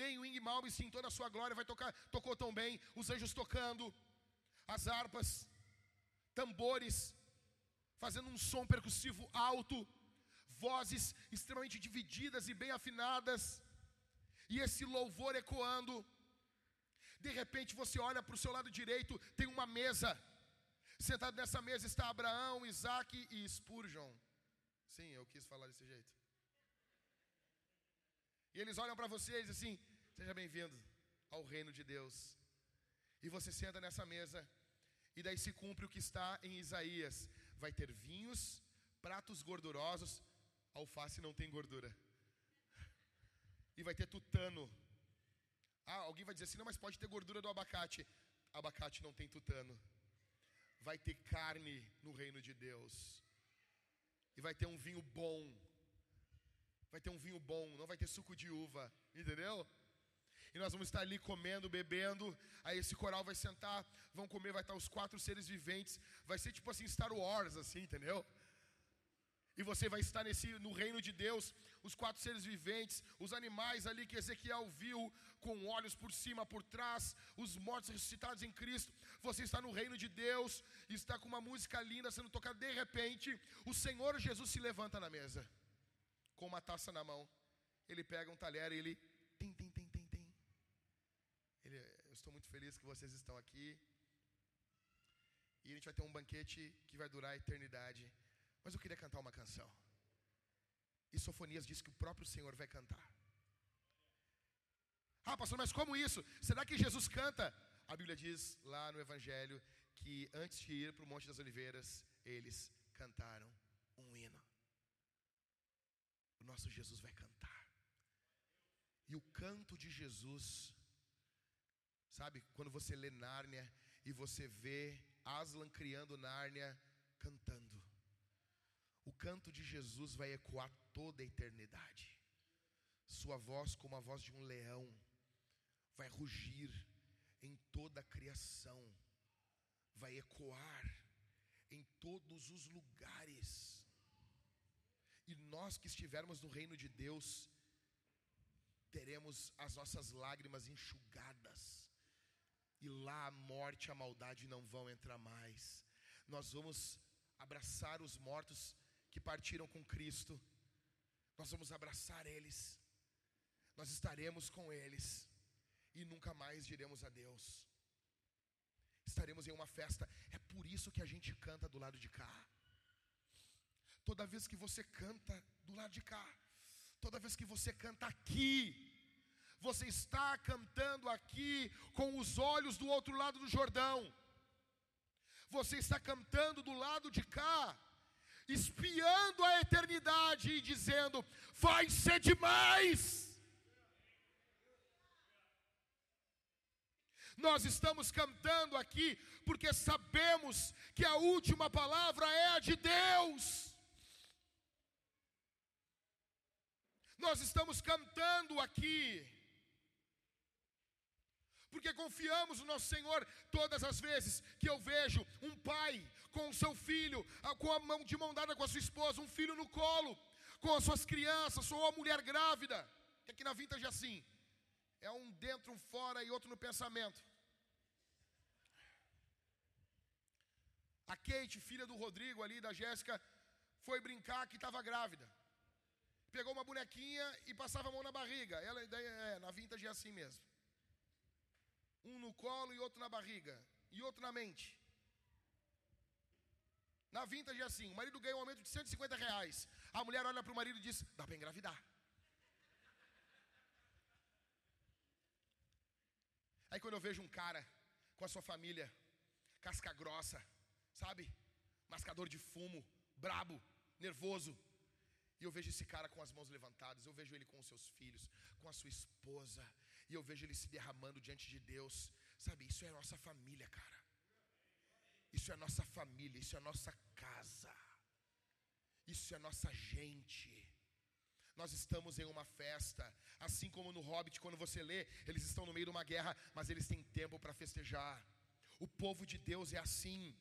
Nem o Ing Malmsteen em toda a sua glória vai tocar, tocou tão bem. Os anjos tocando, as harpas, tambores, fazendo um som percussivo alto, vozes extremamente divididas e bem afinadas, e esse louvor ecoando. De repente você olha para o seu lado direito, tem uma mesa. Sentado nessa mesa está Abraão, Isaac e Spurgeon. Sim, eu quis falar desse jeito. E eles olham para você e dizem assim: Seja bem-vindo ao reino de Deus. E você senta nessa mesa, e daí se cumpre o que está em Isaías: vai ter vinhos, pratos gordurosos, alface não tem gordura. E vai ter tutano. Ah, alguém vai dizer assim: não, mas pode ter gordura do abacate. Abacate não tem tutano. Vai ter carne no reino de Deus. E vai ter um vinho bom vai ter um vinho bom, não vai ter suco de uva, entendeu? E nós vamos estar ali comendo, bebendo. Aí esse coral vai sentar, vão comer, vai estar os quatro seres viventes. Vai ser tipo assim Star Wars, assim, entendeu? E você vai estar nesse no reino de Deus, os quatro seres viventes, os animais ali que Ezequiel viu, com olhos por cima, por trás, os mortos ressuscitados em Cristo. Você está no reino de Deus, está com uma música linda sendo tocada. De repente, o Senhor Jesus se levanta na mesa com uma taça na mão. Ele pega um talher e ele tem, tem, tem, tem, tem. Ele, eu estou muito feliz que vocês estão aqui. E a gente vai ter um banquete que vai durar a eternidade. Mas eu queria cantar uma canção. E Sofonias diz que o próprio Senhor vai cantar. Ah, pastor, mas como isso? Será que Jesus canta? A Bíblia diz lá no Evangelho que antes de ir para o Monte das Oliveiras, eles cantaram um hino o nosso Jesus vai cantar. E o canto de Jesus, sabe, quando você lê Nárnia e você vê Aslan criando Nárnia cantando, o canto de Jesus vai ecoar toda a eternidade. Sua voz, como a voz de um leão, vai rugir em toda a criação, vai ecoar em todos os lugares e nós que estivermos no reino de Deus, teremos as nossas lágrimas enxugadas. E lá a morte e a maldade não vão entrar mais. Nós vamos abraçar os mortos que partiram com Cristo. Nós vamos abraçar eles. Nós estaremos com eles e nunca mais diremos adeus. Estaremos em uma festa. É por isso que a gente canta do lado de cá. Toda vez que você canta do lado de cá, toda vez que você canta aqui, você está cantando aqui com os olhos do outro lado do Jordão. Você está cantando do lado de cá, espiando a eternidade e dizendo: vai ser demais. Nós estamos cantando aqui porque sabemos que a última palavra é a de Deus. Nós estamos cantando aqui, porque confiamos no nosso Senhor todas as vezes que eu vejo um pai com o seu filho, com a mão de mão dada com a sua esposa, um filho no colo, com as suas crianças, ou uma mulher grávida, que aqui na vintage é assim, é um dentro, um fora e outro no pensamento. A Kate, filha do Rodrigo ali, da Jéssica, foi brincar que estava grávida pegou uma bonequinha e passava a mão na barriga. Ela é, na vintage é assim mesmo. Um no colo e outro na barriga. E outro na mente. Na vintage é assim, o marido ganha um aumento de 150 reais. A mulher olha para o marido e diz, dá para engravidar. Aí quando eu vejo um cara com a sua família, casca grossa, sabe? Mascador de fumo, brabo, nervoso. E eu vejo esse cara com as mãos levantadas, eu vejo ele com os seus filhos, com a sua esposa, e eu vejo ele se derramando diante de Deus. Sabe, isso é nossa família, cara. Isso é nossa família, isso é nossa casa. Isso é nossa gente. Nós estamos em uma festa, assim como no Hobbit, quando você lê, eles estão no meio de uma guerra, mas eles têm tempo para festejar. O povo de Deus é assim.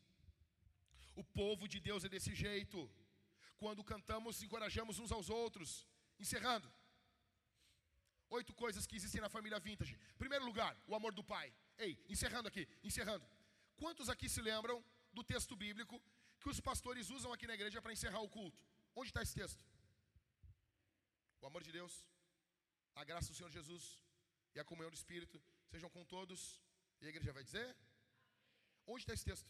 O povo de Deus é desse jeito. Quando cantamos, encorajamos uns aos outros. Encerrando. Oito coisas que existem na família vintage. Primeiro lugar, o amor do pai. Ei, encerrando aqui, encerrando. Quantos aqui se lembram do texto bíblico que os pastores usam aqui na igreja para encerrar o culto? Onde está esse texto? O amor de Deus, a graça do Senhor Jesus e a comunhão do Espírito sejam com todos. E a igreja vai dizer? Onde está esse texto?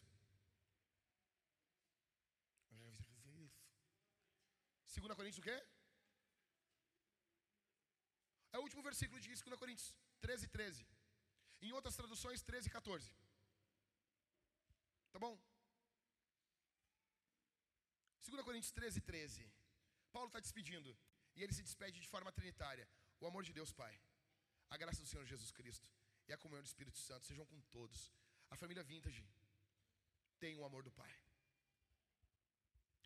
Segunda Coríntios o quê? É o último versículo de 2 Coríntios 13, 13. Em outras traduções, 13, 14. Tá bom? 2 Coríntios 13, 13. Paulo está despedindo. E ele se despede de forma trinitária. O amor de Deus, Pai. A graça do Senhor Jesus Cristo. E a comunhão do Espírito Santo sejam com todos. A família Vintage tem o amor do Pai.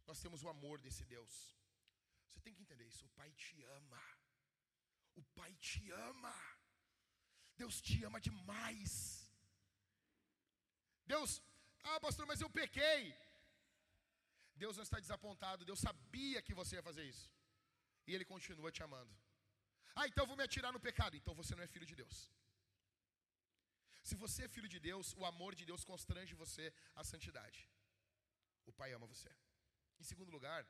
Nós temos o amor desse Deus. Você tem que entender isso. O Pai te ama. O Pai te ama. Deus te ama demais. Deus, ah, pastor, mas eu pequei. Deus não está desapontado. Deus sabia que você ia fazer isso. E Ele continua te amando. Ah, então eu vou me atirar no pecado. Então você não é filho de Deus. Se você é filho de Deus, o amor de Deus constrange você à santidade. O Pai ama você. Em segundo lugar,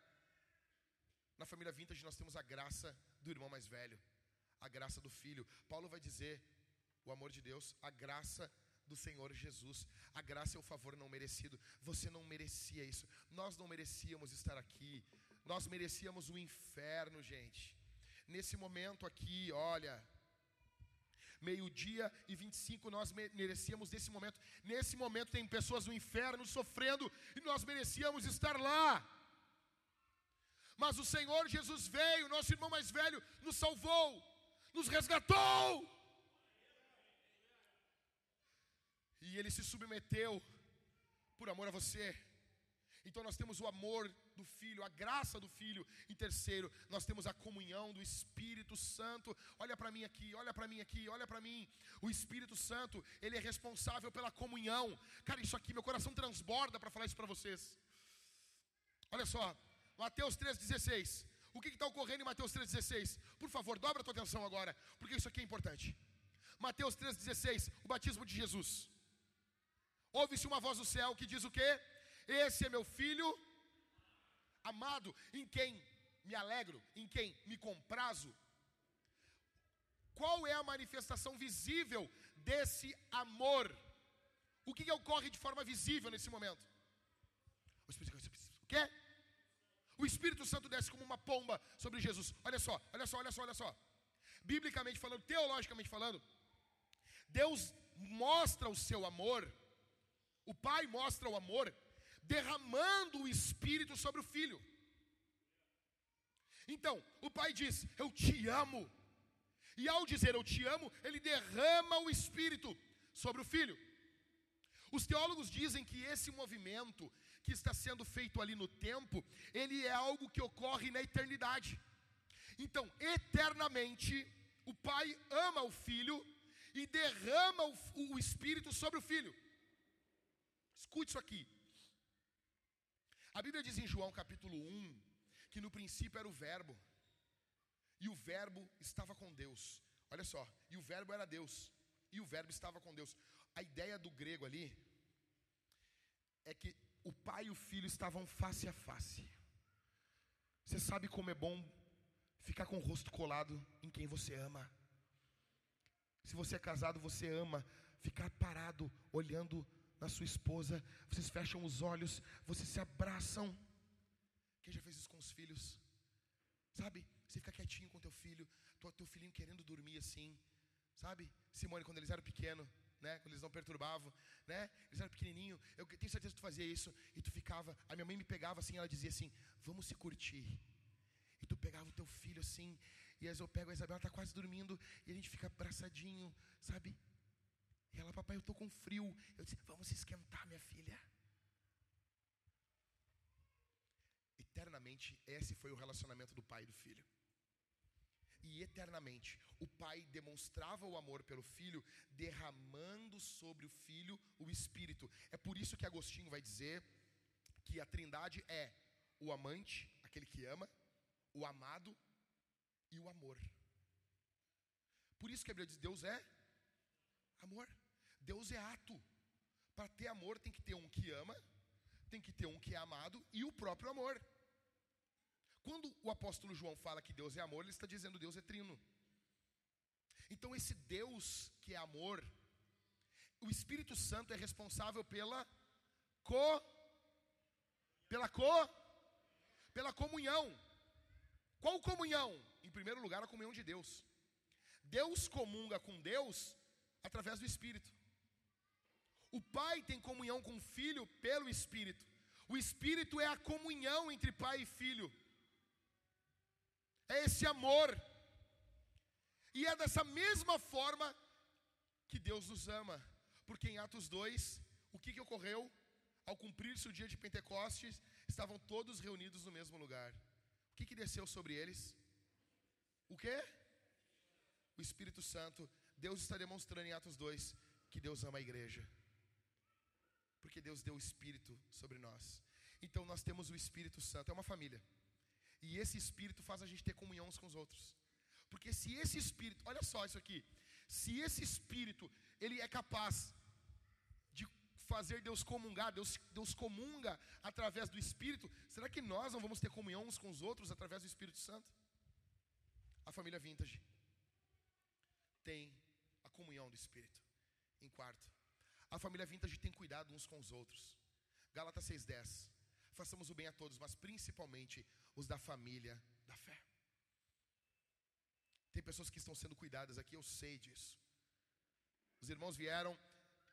na família vintage nós temos a graça do irmão mais velho, a graça do filho. Paulo vai dizer, o amor de Deus, a graça do Senhor Jesus. A graça é o favor não merecido. Você não merecia isso. Nós não merecíamos estar aqui. Nós merecíamos o inferno, gente. Nesse momento aqui, olha, meio-dia e 25, nós merecíamos desse momento. Nesse momento tem pessoas no inferno sofrendo e nós merecíamos estar lá. Mas o Senhor Jesus veio, nosso irmão mais velho, nos salvou, nos resgatou. E ele se submeteu por amor a você. Então nós temos o amor do Filho, a graça do Filho. E terceiro, nós temos a comunhão do Espírito Santo. Olha para mim aqui, olha para mim aqui, olha para mim. O Espírito Santo, ele é responsável pela comunhão. Cara, isso aqui, meu coração transborda para falar isso para vocês. Olha só, Mateus 3,16. O que está ocorrendo em Mateus 3,16? Por favor, dobra a tua atenção agora, porque isso aqui é importante. Mateus 3,16, o batismo de Jesus. Ouve-se uma voz do céu que diz o quê? Esse é meu filho amado, em quem me alegro, em quem me comprazo. Qual é a manifestação visível desse amor? O que, que ocorre de forma visível nesse momento? O quê? O Espírito Santo desce como uma pomba sobre Jesus. Olha só, olha só, olha só, olha só. Biblicamente falando, teologicamente falando, Deus mostra o seu amor, o Pai mostra o amor, derramando o Espírito sobre o Filho. Então, o Pai diz: Eu te amo. E ao dizer eu te amo, ele derrama o Espírito sobre o Filho. Os teólogos dizem que esse movimento que está sendo feito ali no tempo, ele é algo que ocorre na eternidade. Então, eternamente, o Pai ama o Filho e derrama o, o Espírito sobre o Filho. Escute isso aqui. A Bíblia diz em João capítulo 1 que no princípio era o Verbo, e o Verbo estava com Deus. Olha só, e o Verbo era Deus, e o Verbo estava com Deus. A ideia do grego ali é que o pai e o filho estavam face a face. Você sabe como é bom ficar com o rosto colado em quem você ama. Se você é casado, você ama ficar parado olhando na sua esposa, vocês fecham os olhos, vocês se abraçam. Quem já fez isso com os filhos? Sabe? Você fica quietinho com teu filho, teu filhinho querendo dormir assim. Sabe? Simone, quando eles eram pequenos, né? Quando eles não perturbavam, né? Eles eram pequenininho. Eu tenho certeza que tu fazia isso e tu ficava. A minha mãe me pegava assim, ela dizia assim: "Vamos se curtir". E tu pegava o teu filho assim, e às vezes eu pego a Isabela, ela está quase dormindo, e a gente fica abraçadinho, sabe? E ela, papai, eu estou com frio. Eu disse, vamos esquentar, minha filha. Eternamente, esse foi o relacionamento do pai e do filho. E eternamente, o pai demonstrava o amor pelo filho, derramando sobre o filho o espírito. É por isso que Agostinho vai dizer que a trindade é o amante, aquele que ama, o amado e o amor. Por isso que a Bíblia diz: Deus é amor. Deus é ato. Para ter amor tem que ter um que ama, tem que ter um que é amado e o próprio amor. Quando o apóstolo João fala que Deus é amor, ele está dizendo Deus é trino. Então esse Deus que é amor, o Espírito Santo é responsável pela co pela co pela comunhão. Qual comunhão? Em primeiro lugar, a comunhão de Deus. Deus comunga com Deus através do Espírito. O Pai tem comunhão com o Filho pelo Espírito. O Espírito é a comunhão entre Pai e Filho. É esse amor. E é dessa mesma forma que Deus nos ama. Porque em Atos 2, o que, que ocorreu? Ao cumprir-se o dia de Pentecostes, estavam todos reunidos no mesmo lugar. O que, que desceu sobre eles? O que? O Espírito Santo. Deus está demonstrando em Atos 2 que Deus ama a igreja. Porque Deus deu o Espírito sobre nós. Então nós temos o Espírito Santo, é uma família. E esse Espírito faz a gente ter comunhão uns com os outros. Porque se esse Espírito, olha só isso aqui, se esse Espírito, ele é capaz de fazer Deus comungar, Deus, Deus comunga através do Espírito, será que nós não vamos ter comunhão uns com os outros através do Espírito Santo? A família Vintage tem a comunhão do Espírito. Em quarto, a família Vintage tem cuidado uns com os outros. Gálatas 6,10. Façamos o bem a todos, mas principalmente os da família da fé. Tem pessoas que estão sendo cuidadas aqui, eu sei disso. Os irmãos vieram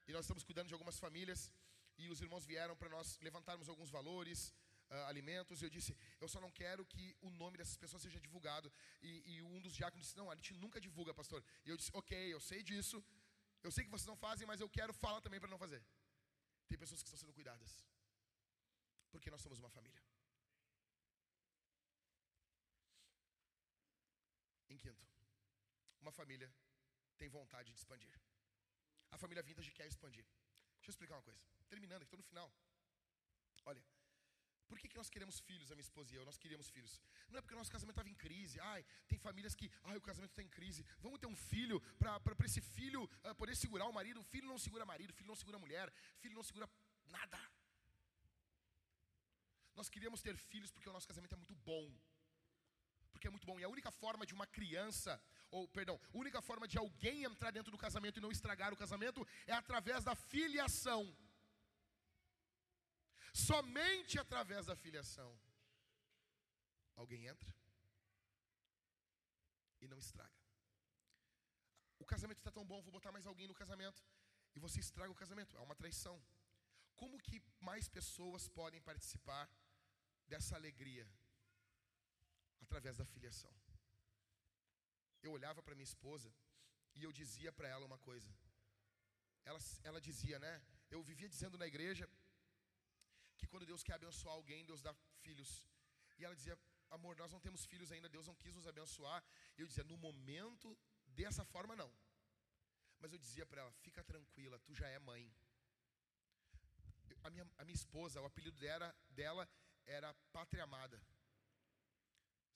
e nós estamos cuidando de algumas famílias e os irmãos vieram para nós levantarmos alguns valores, uh, alimentos. E eu disse, eu só não quero que o nome dessas pessoas seja divulgado. E, e um dos diáconos disse, não, a gente nunca divulga, pastor. E eu disse, ok, eu sei disso. Eu sei que vocês não fazem, mas eu quero falar também para não fazer. Tem pessoas que estão sendo cuidadas. Porque nós somos uma família. Em quinto, uma família tem vontade de expandir. A família vintage quer expandir. Deixa eu explicar uma coisa. Terminando, estou no final. Olha, por que, que nós queremos filhos, a minha esposa e eu? Nós queríamos filhos. Não é porque o nosso casamento estava em crise. Ai, tem famílias que, ai, o casamento está em crise. Vamos ter um filho para esse filho uh, poder segurar o marido. O filho não segura marido, o filho não segura mulher, o filho não segura nada. Nós queríamos ter filhos porque o nosso casamento é muito bom. Porque é muito bom. E a única forma de uma criança, ou perdão, a única forma de alguém entrar dentro do casamento e não estragar o casamento é através da filiação. Somente através da filiação. Alguém entra e não estraga. O casamento está tão bom, vou botar mais alguém no casamento. E você estraga o casamento. É uma traição. Como que mais pessoas podem participar dessa alegria? Através da filiação. Eu olhava para minha esposa e eu dizia para ela uma coisa. Ela, ela dizia, né? Eu vivia dizendo na igreja que quando Deus quer abençoar alguém, Deus dá filhos. E ela dizia, amor, nós não temos filhos ainda, Deus não quis nos abençoar. E eu dizia, no momento, dessa forma não. Mas eu dizia para ela, fica tranquila, tu já é mãe. A minha, a minha esposa, o apelido dela, dela era Pátria Amada.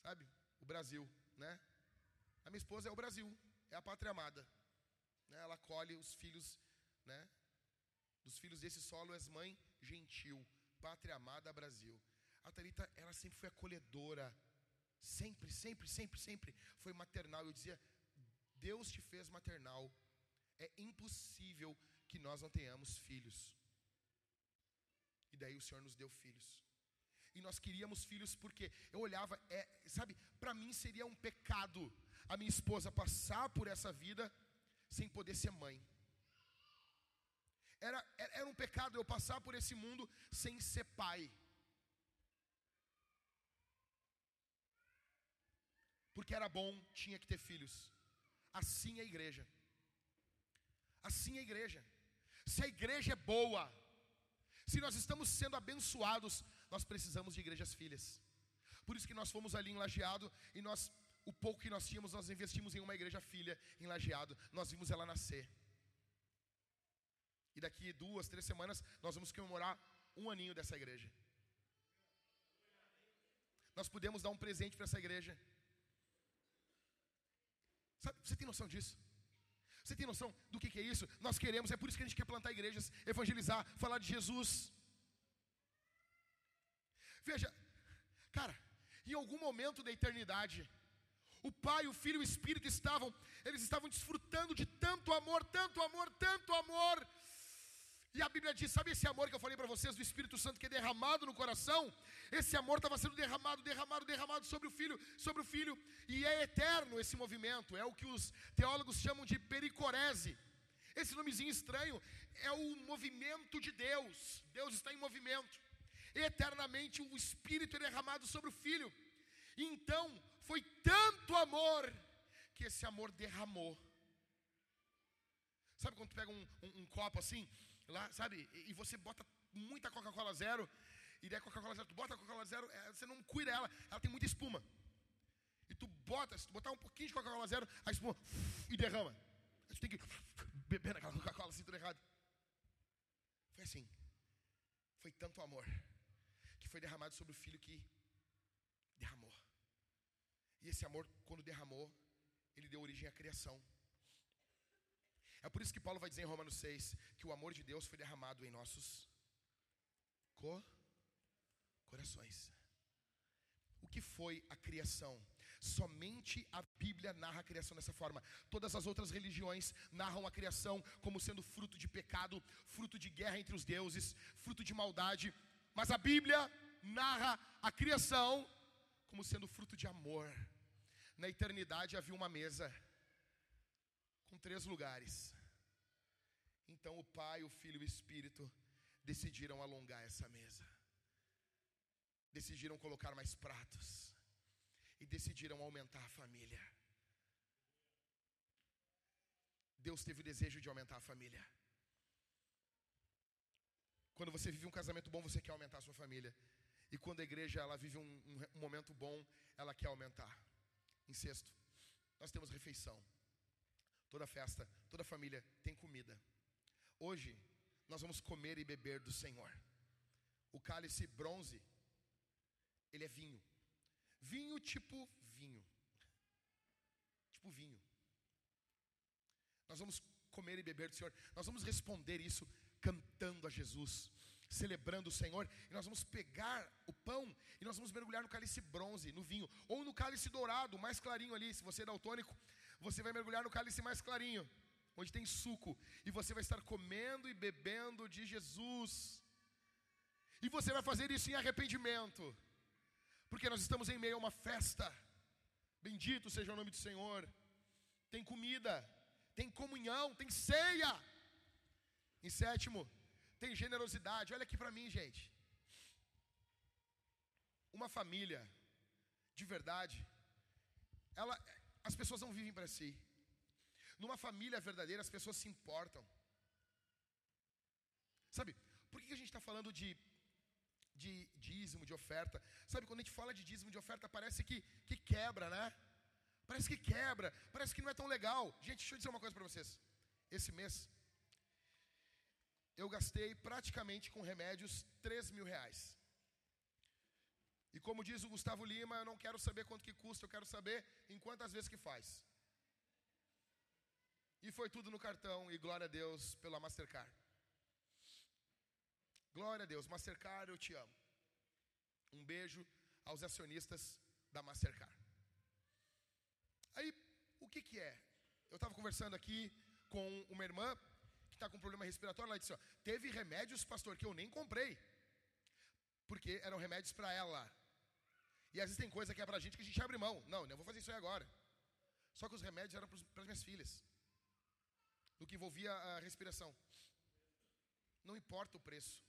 Sabe? O Brasil, né? A minha esposa é o Brasil, é a Pátria Amada. Né? Ela colhe os filhos, né? Dos filhos desse solo és mãe gentil, pátria amada Brasil. A Thalita, ela sempre foi acolhedora. Sempre, sempre, sempre, sempre foi maternal. Eu dizia, Deus te fez maternal. É impossível que nós não tenhamos filhos. E daí o Senhor nos deu filhos e nós queríamos filhos porque eu olhava, é, sabe, para mim seria um pecado a minha esposa passar por essa vida sem poder ser mãe. Era, era um pecado eu passar por esse mundo sem ser pai. Porque era bom, tinha que ter filhos. Assim é a igreja. Assim é a igreja. Se a igreja é boa, se nós estamos sendo abençoados, nós precisamos de igrejas filhas. Por isso que nós fomos ali em Lajeado e nós, o pouco que nós tínhamos, nós investimos em uma igreja filha em Lajeado. Nós vimos ela nascer. E daqui duas, três semanas, nós vamos comemorar um aninho dessa igreja. Nós podemos dar um presente para essa igreja. Sabe, você tem noção disso? Você tem noção do que, que é isso? Nós queremos, é por isso que a gente quer plantar igrejas, evangelizar, falar de Jesus. Veja, cara, em algum momento da eternidade, o Pai, o Filho e o Espírito estavam, eles estavam desfrutando de tanto amor, tanto amor, tanto amor, e a Bíblia diz: sabe esse amor que eu falei para vocês do Espírito Santo que é derramado no coração? Esse amor estava sendo derramado, derramado, derramado sobre o filho, sobre o filho, e é eterno esse movimento. É o que os teólogos chamam de pericorese. Esse nomezinho estranho é o movimento de Deus. Deus está em movimento. Eternamente o Espírito é derramado sobre o filho. Então foi tanto amor que esse amor derramou. Sabe quando tu pega um, um, um copo assim? Lá, sabe? E, você bota muita Coca-Cola zero, e daí Coca-Cola zero, tu bota Coca-Cola zero, é, você não cuida ela, ela tem muita espuma. E tu bota, se tu botar um pouquinho de Coca-Cola zero, a espuma e derrama. Aí tu tem que beber naquela Coca-Cola assim, tudo errado. Foi assim. Foi tanto amor que foi derramado sobre o filho que derramou. E esse amor, quando derramou, ele deu origem à criação. É por isso que Paulo vai dizer em Romanos 6 que o amor de Deus foi derramado em nossos co corações. O que foi a criação? Somente a Bíblia narra a criação dessa forma. Todas as outras religiões narram a criação como sendo fruto de pecado, fruto de guerra entre os deuses, fruto de maldade. Mas a Bíblia narra a criação como sendo fruto de amor. Na eternidade havia uma mesa com três lugares. Então o Pai, o Filho e o Espírito decidiram alongar essa mesa. Decidiram colocar mais pratos. E decidiram aumentar a família. Deus teve o desejo de aumentar a família. Quando você vive um casamento bom, você quer aumentar a sua família. E quando a igreja ela vive um, um, um momento bom, ela quer aumentar. Em sexto, nós temos refeição. Toda festa, toda família tem comida. Hoje, nós vamos comer e beber do Senhor. O cálice bronze, ele é vinho. Vinho tipo vinho. Tipo vinho. Nós vamos comer e beber do Senhor. Nós vamos responder isso cantando a Jesus, celebrando o Senhor. E nós vamos pegar o pão e nós vamos mergulhar no cálice bronze, no vinho. Ou no cálice dourado, mais clarinho ali. Se você é daltônico, você vai mergulhar no cálice mais clarinho, onde tem suco, e você vai estar comendo e bebendo de Jesus. E você vai fazer isso em arrependimento, porque nós estamos em meio a uma festa. Bendito seja o nome do Senhor. Tem comida, tem comunhão, tem ceia. Em sétimo, tem generosidade. Olha aqui para mim, gente. Uma família de verdade, ela as pessoas não vivem para si. Numa família verdadeira, as pessoas se importam. Sabe, por que a gente está falando de, de dízimo, de oferta? Sabe, quando a gente fala de dízimo, de oferta, parece que, que quebra, né? Parece que quebra, parece que não é tão legal. Gente, deixa eu dizer uma coisa para vocês. Esse mês, eu gastei praticamente com remédios 3 mil reais. E como diz o Gustavo Lima, eu não quero saber quanto que custa, eu quero saber em quantas vezes que faz. E foi tudo no cartão, e glória a Deus pela Mastercard. Glória a Deus, Mastercard, eu te amo. Um beijo aos acionistas da Mastercard. Aí, o que que é? Eu estava conversando aqui com uma irmã que está com problema respiratório, ela disse, ó, teve remédios, pastor, que eu nem comprei. Porque eram remédios para ela. E às vezes tem coisa que é para a gente que a gente abre mão. Não, não vou fazer isso aí agora. Só que os remédios eram para as minhas filhas. No que envolvia a respiração. Não importa o preço.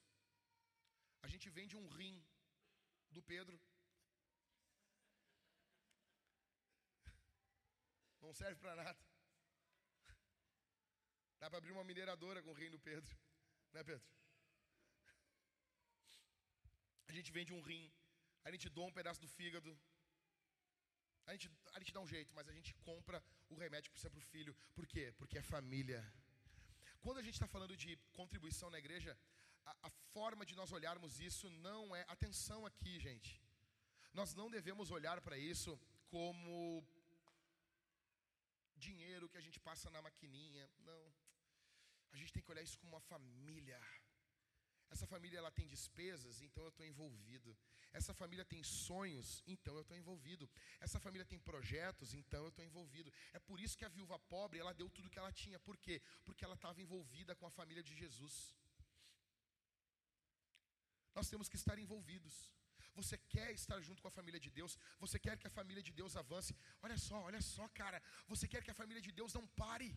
A gente vende um rim do Pedro. Não serve para nada. Dá para abrir uma mineradora com o rim do Pedro. Né, Pedro? A gente vende um rim, a gente doa um pedaço do fígado. A gente, a gente dá um jeito, mas a gente compra o remédio para o filho. Por quê? Porque é família. Quando a gente está falando de contribuição na igreja, a, a forma de nós olharmos isso não é. Atenção aqui, gente. Nós não devemos olhar para isso como dinheiro que a gente passa na maquininha. Não. A gente tem que olhar isso como uma família. Essa família ela tem despesas, então eu estou envolvido. Essa família tem sonhos, então eu estou envolvido. Essa família tem projetos, então eu estou envolvido. É por isso que a viúva pobre ela deu tudo que ela tinha. Por quê? Porque ela estava envolvida com a família de Jesus. Nós temos que estar envolvidos. Você quer estar junto com a família de Deus? Você quer que a família de Deus avance? Olha só, olha só, cara. Você quer que a família de Deus não pare?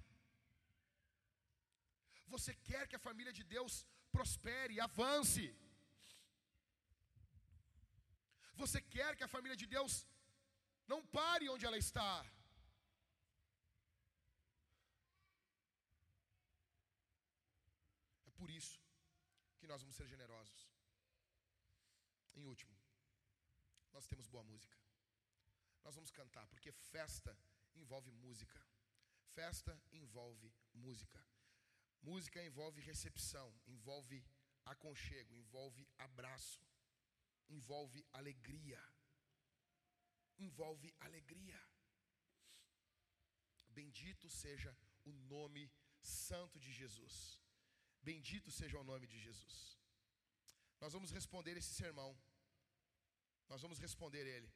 Você quer que a família de Deus prospere, avance? Você quer que a família de Deus não pare onde ela está? É por isso que nós vamos ser generosos. Em último, nós temos boa música. Nós vamos cantar, porque festa envolve música. Festa envolve música. Música envolve recepção, envolve aconchego, envolve abraço, envolve alegria. Envolve alegria. Bendito seja o nome santo de Jesus. Bendito seja o nome de Jesus. Nós vamos responder esse sermão. Nós vamos responder ele.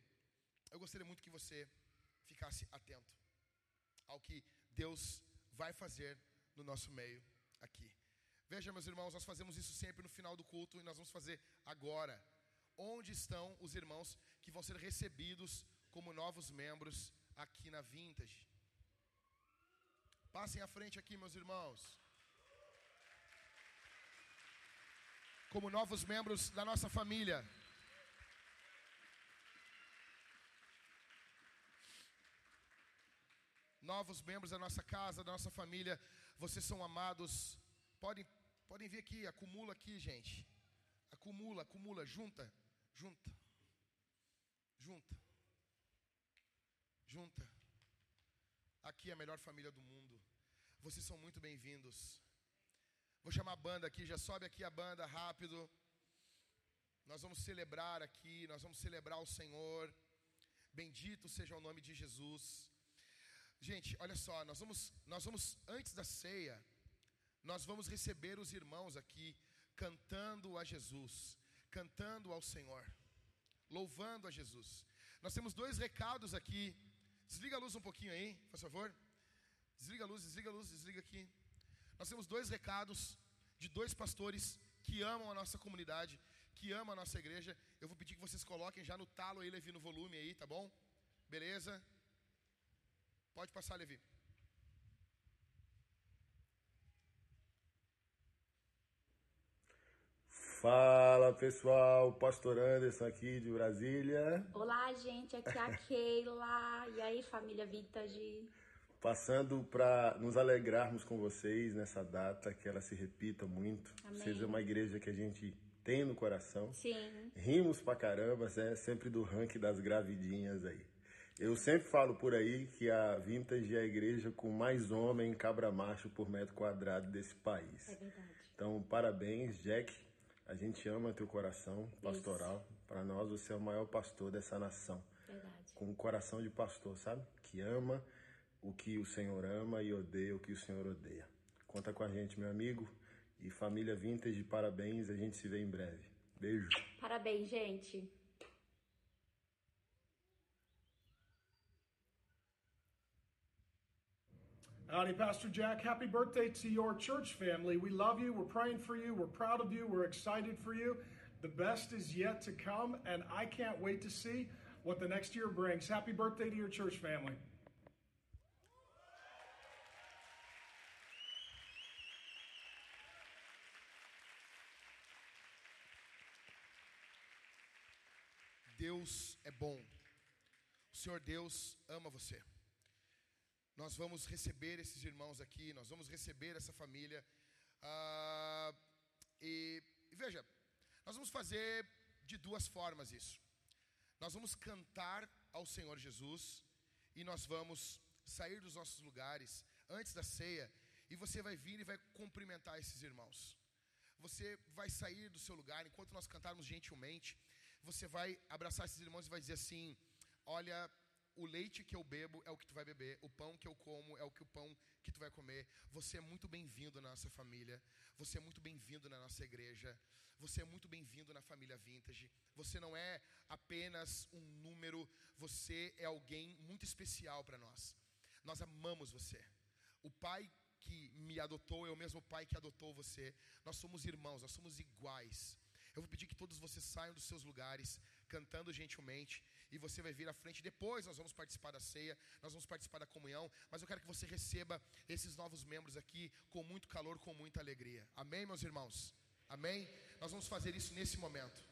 Eu gostaria muito que você ficasse atento ao que Deus vai fazer no nosso meio aqui. Veja, meus irmãos, nós fazemos isso sempre no final do culto e nós vamos fazer agora. Onde estão os irmãos que vão ser recebidos como novos membros aqui na Vintage? Passem à frente aqui, meus irmãos. Como novos membros da nossa família. novos membros da nossa casa, da nossa família. Vocês são amados. Podem, podem vir aqui, acumula aqui, gente. Acumula, acumula, junta, junta. Junta. Junta. Aqui é a melhor família do mundo. Vocês são muito bem-vindos. Vou chamar a banda aqui, já sobe aqui a banda rápido. Nós vamos celebrar aqui, nós vamos celebrar o Senhor. Bendito seja o nome de Jesus. Gente, olha só, nós vamos, nós vamos antes da ceia, nós vamos receber os irmãos aqui cantando a Jesus, cantando ao Senhor, louvando a Jesus. Nós temos dois recados aqui. Desliga a luz um pouquinho aí, por favor. Desliga a luz, desliga a luz, desliga aqui. Nós temos dois recados de dois pastores que amam a nossa comunidade, que amam a nossa igreja. Eu vou pedir que vocês coloquem já no talo aí, Levi, no volume aí, tá bom? Beleza? Pode passar, Levi. Fala pessoal, Pastor Anderson aqui de Brasília. Olá, gente, aqui é a [LAUGHS] Keila. E aí, família Vintage? Passando para nos alegrarmos com vocês nessa data, que ela se repita muito. Amém. Seja uma igreja que a gente tem no coração. Sim. Rimos pra caramba, é sempre do ranking das gravidinhas aí. Eu sempre falo por aí que a Vintage é a igreja com mais homem cabra macho por metro quadrado desse país. É verdade. Então, parabéns, Jack. A gente ama teu coração pastoral. Para nós, você é o maior pastor dessa nação. Verdade. Com um coração de pastor, sabe? Que ama o que o Senhor ama e odeia o que o Senhor odeia. Conta com a gente, meu amigo. E família Vintage, parabéns. A gente se vê em breve. Beijo. Parabéns, gente. Howdy, Pastor Jack. Happy birthday to your church family. We love you. We're praying for you. We're proud of you. We're excited for you. The best is yet to come, and I can't wait to see what the next year brings. Happy birthday to your church family. Deus é bom. O Senhor Deus ama você. Nós vamos receber esses irmãos aqui, nós vamos receber essa família. Ah, e, e veja, nós vamos fazer de duas formas isso. Nós vamos cantar ao Senhor Jesus e nós vamos sair dos nossos lugares antes da ceia e você vai vir e vai cumprimentar esses irmãos. Você vai sair do seu lugar enquanto nós cantarmos gentilmente. Você vai abraçar esses irmãos e vai dizer assim: Olha, o leite que eu bebo é o que tu vai beber, o pão que eu como é o que o pão que tu vai comer. Você é muito bem-vindo na nossa família, você é muito bem-vindo na nossa igreja, você é muito bem-vindo na família Vintage. Você não é apenas um número, você é alguém muito especial para nós. Nós amamos você. O pai que me adotou é o mesmo pai que adotou você. Nós somos irmãos, nós somos iguais. Eu vou pedir que todos vocês saiam dos seus lugares, cantando gentilmente, e você vai vir à frente. Depois nós vamos participar da ceia, nós vamos participar da comunhão, mas eu quero que você receba esses novos membros aqui com muito calor, com muita alegria. Amém, meus irmãos? Amém? Nós vamos fazer isso nesse momento.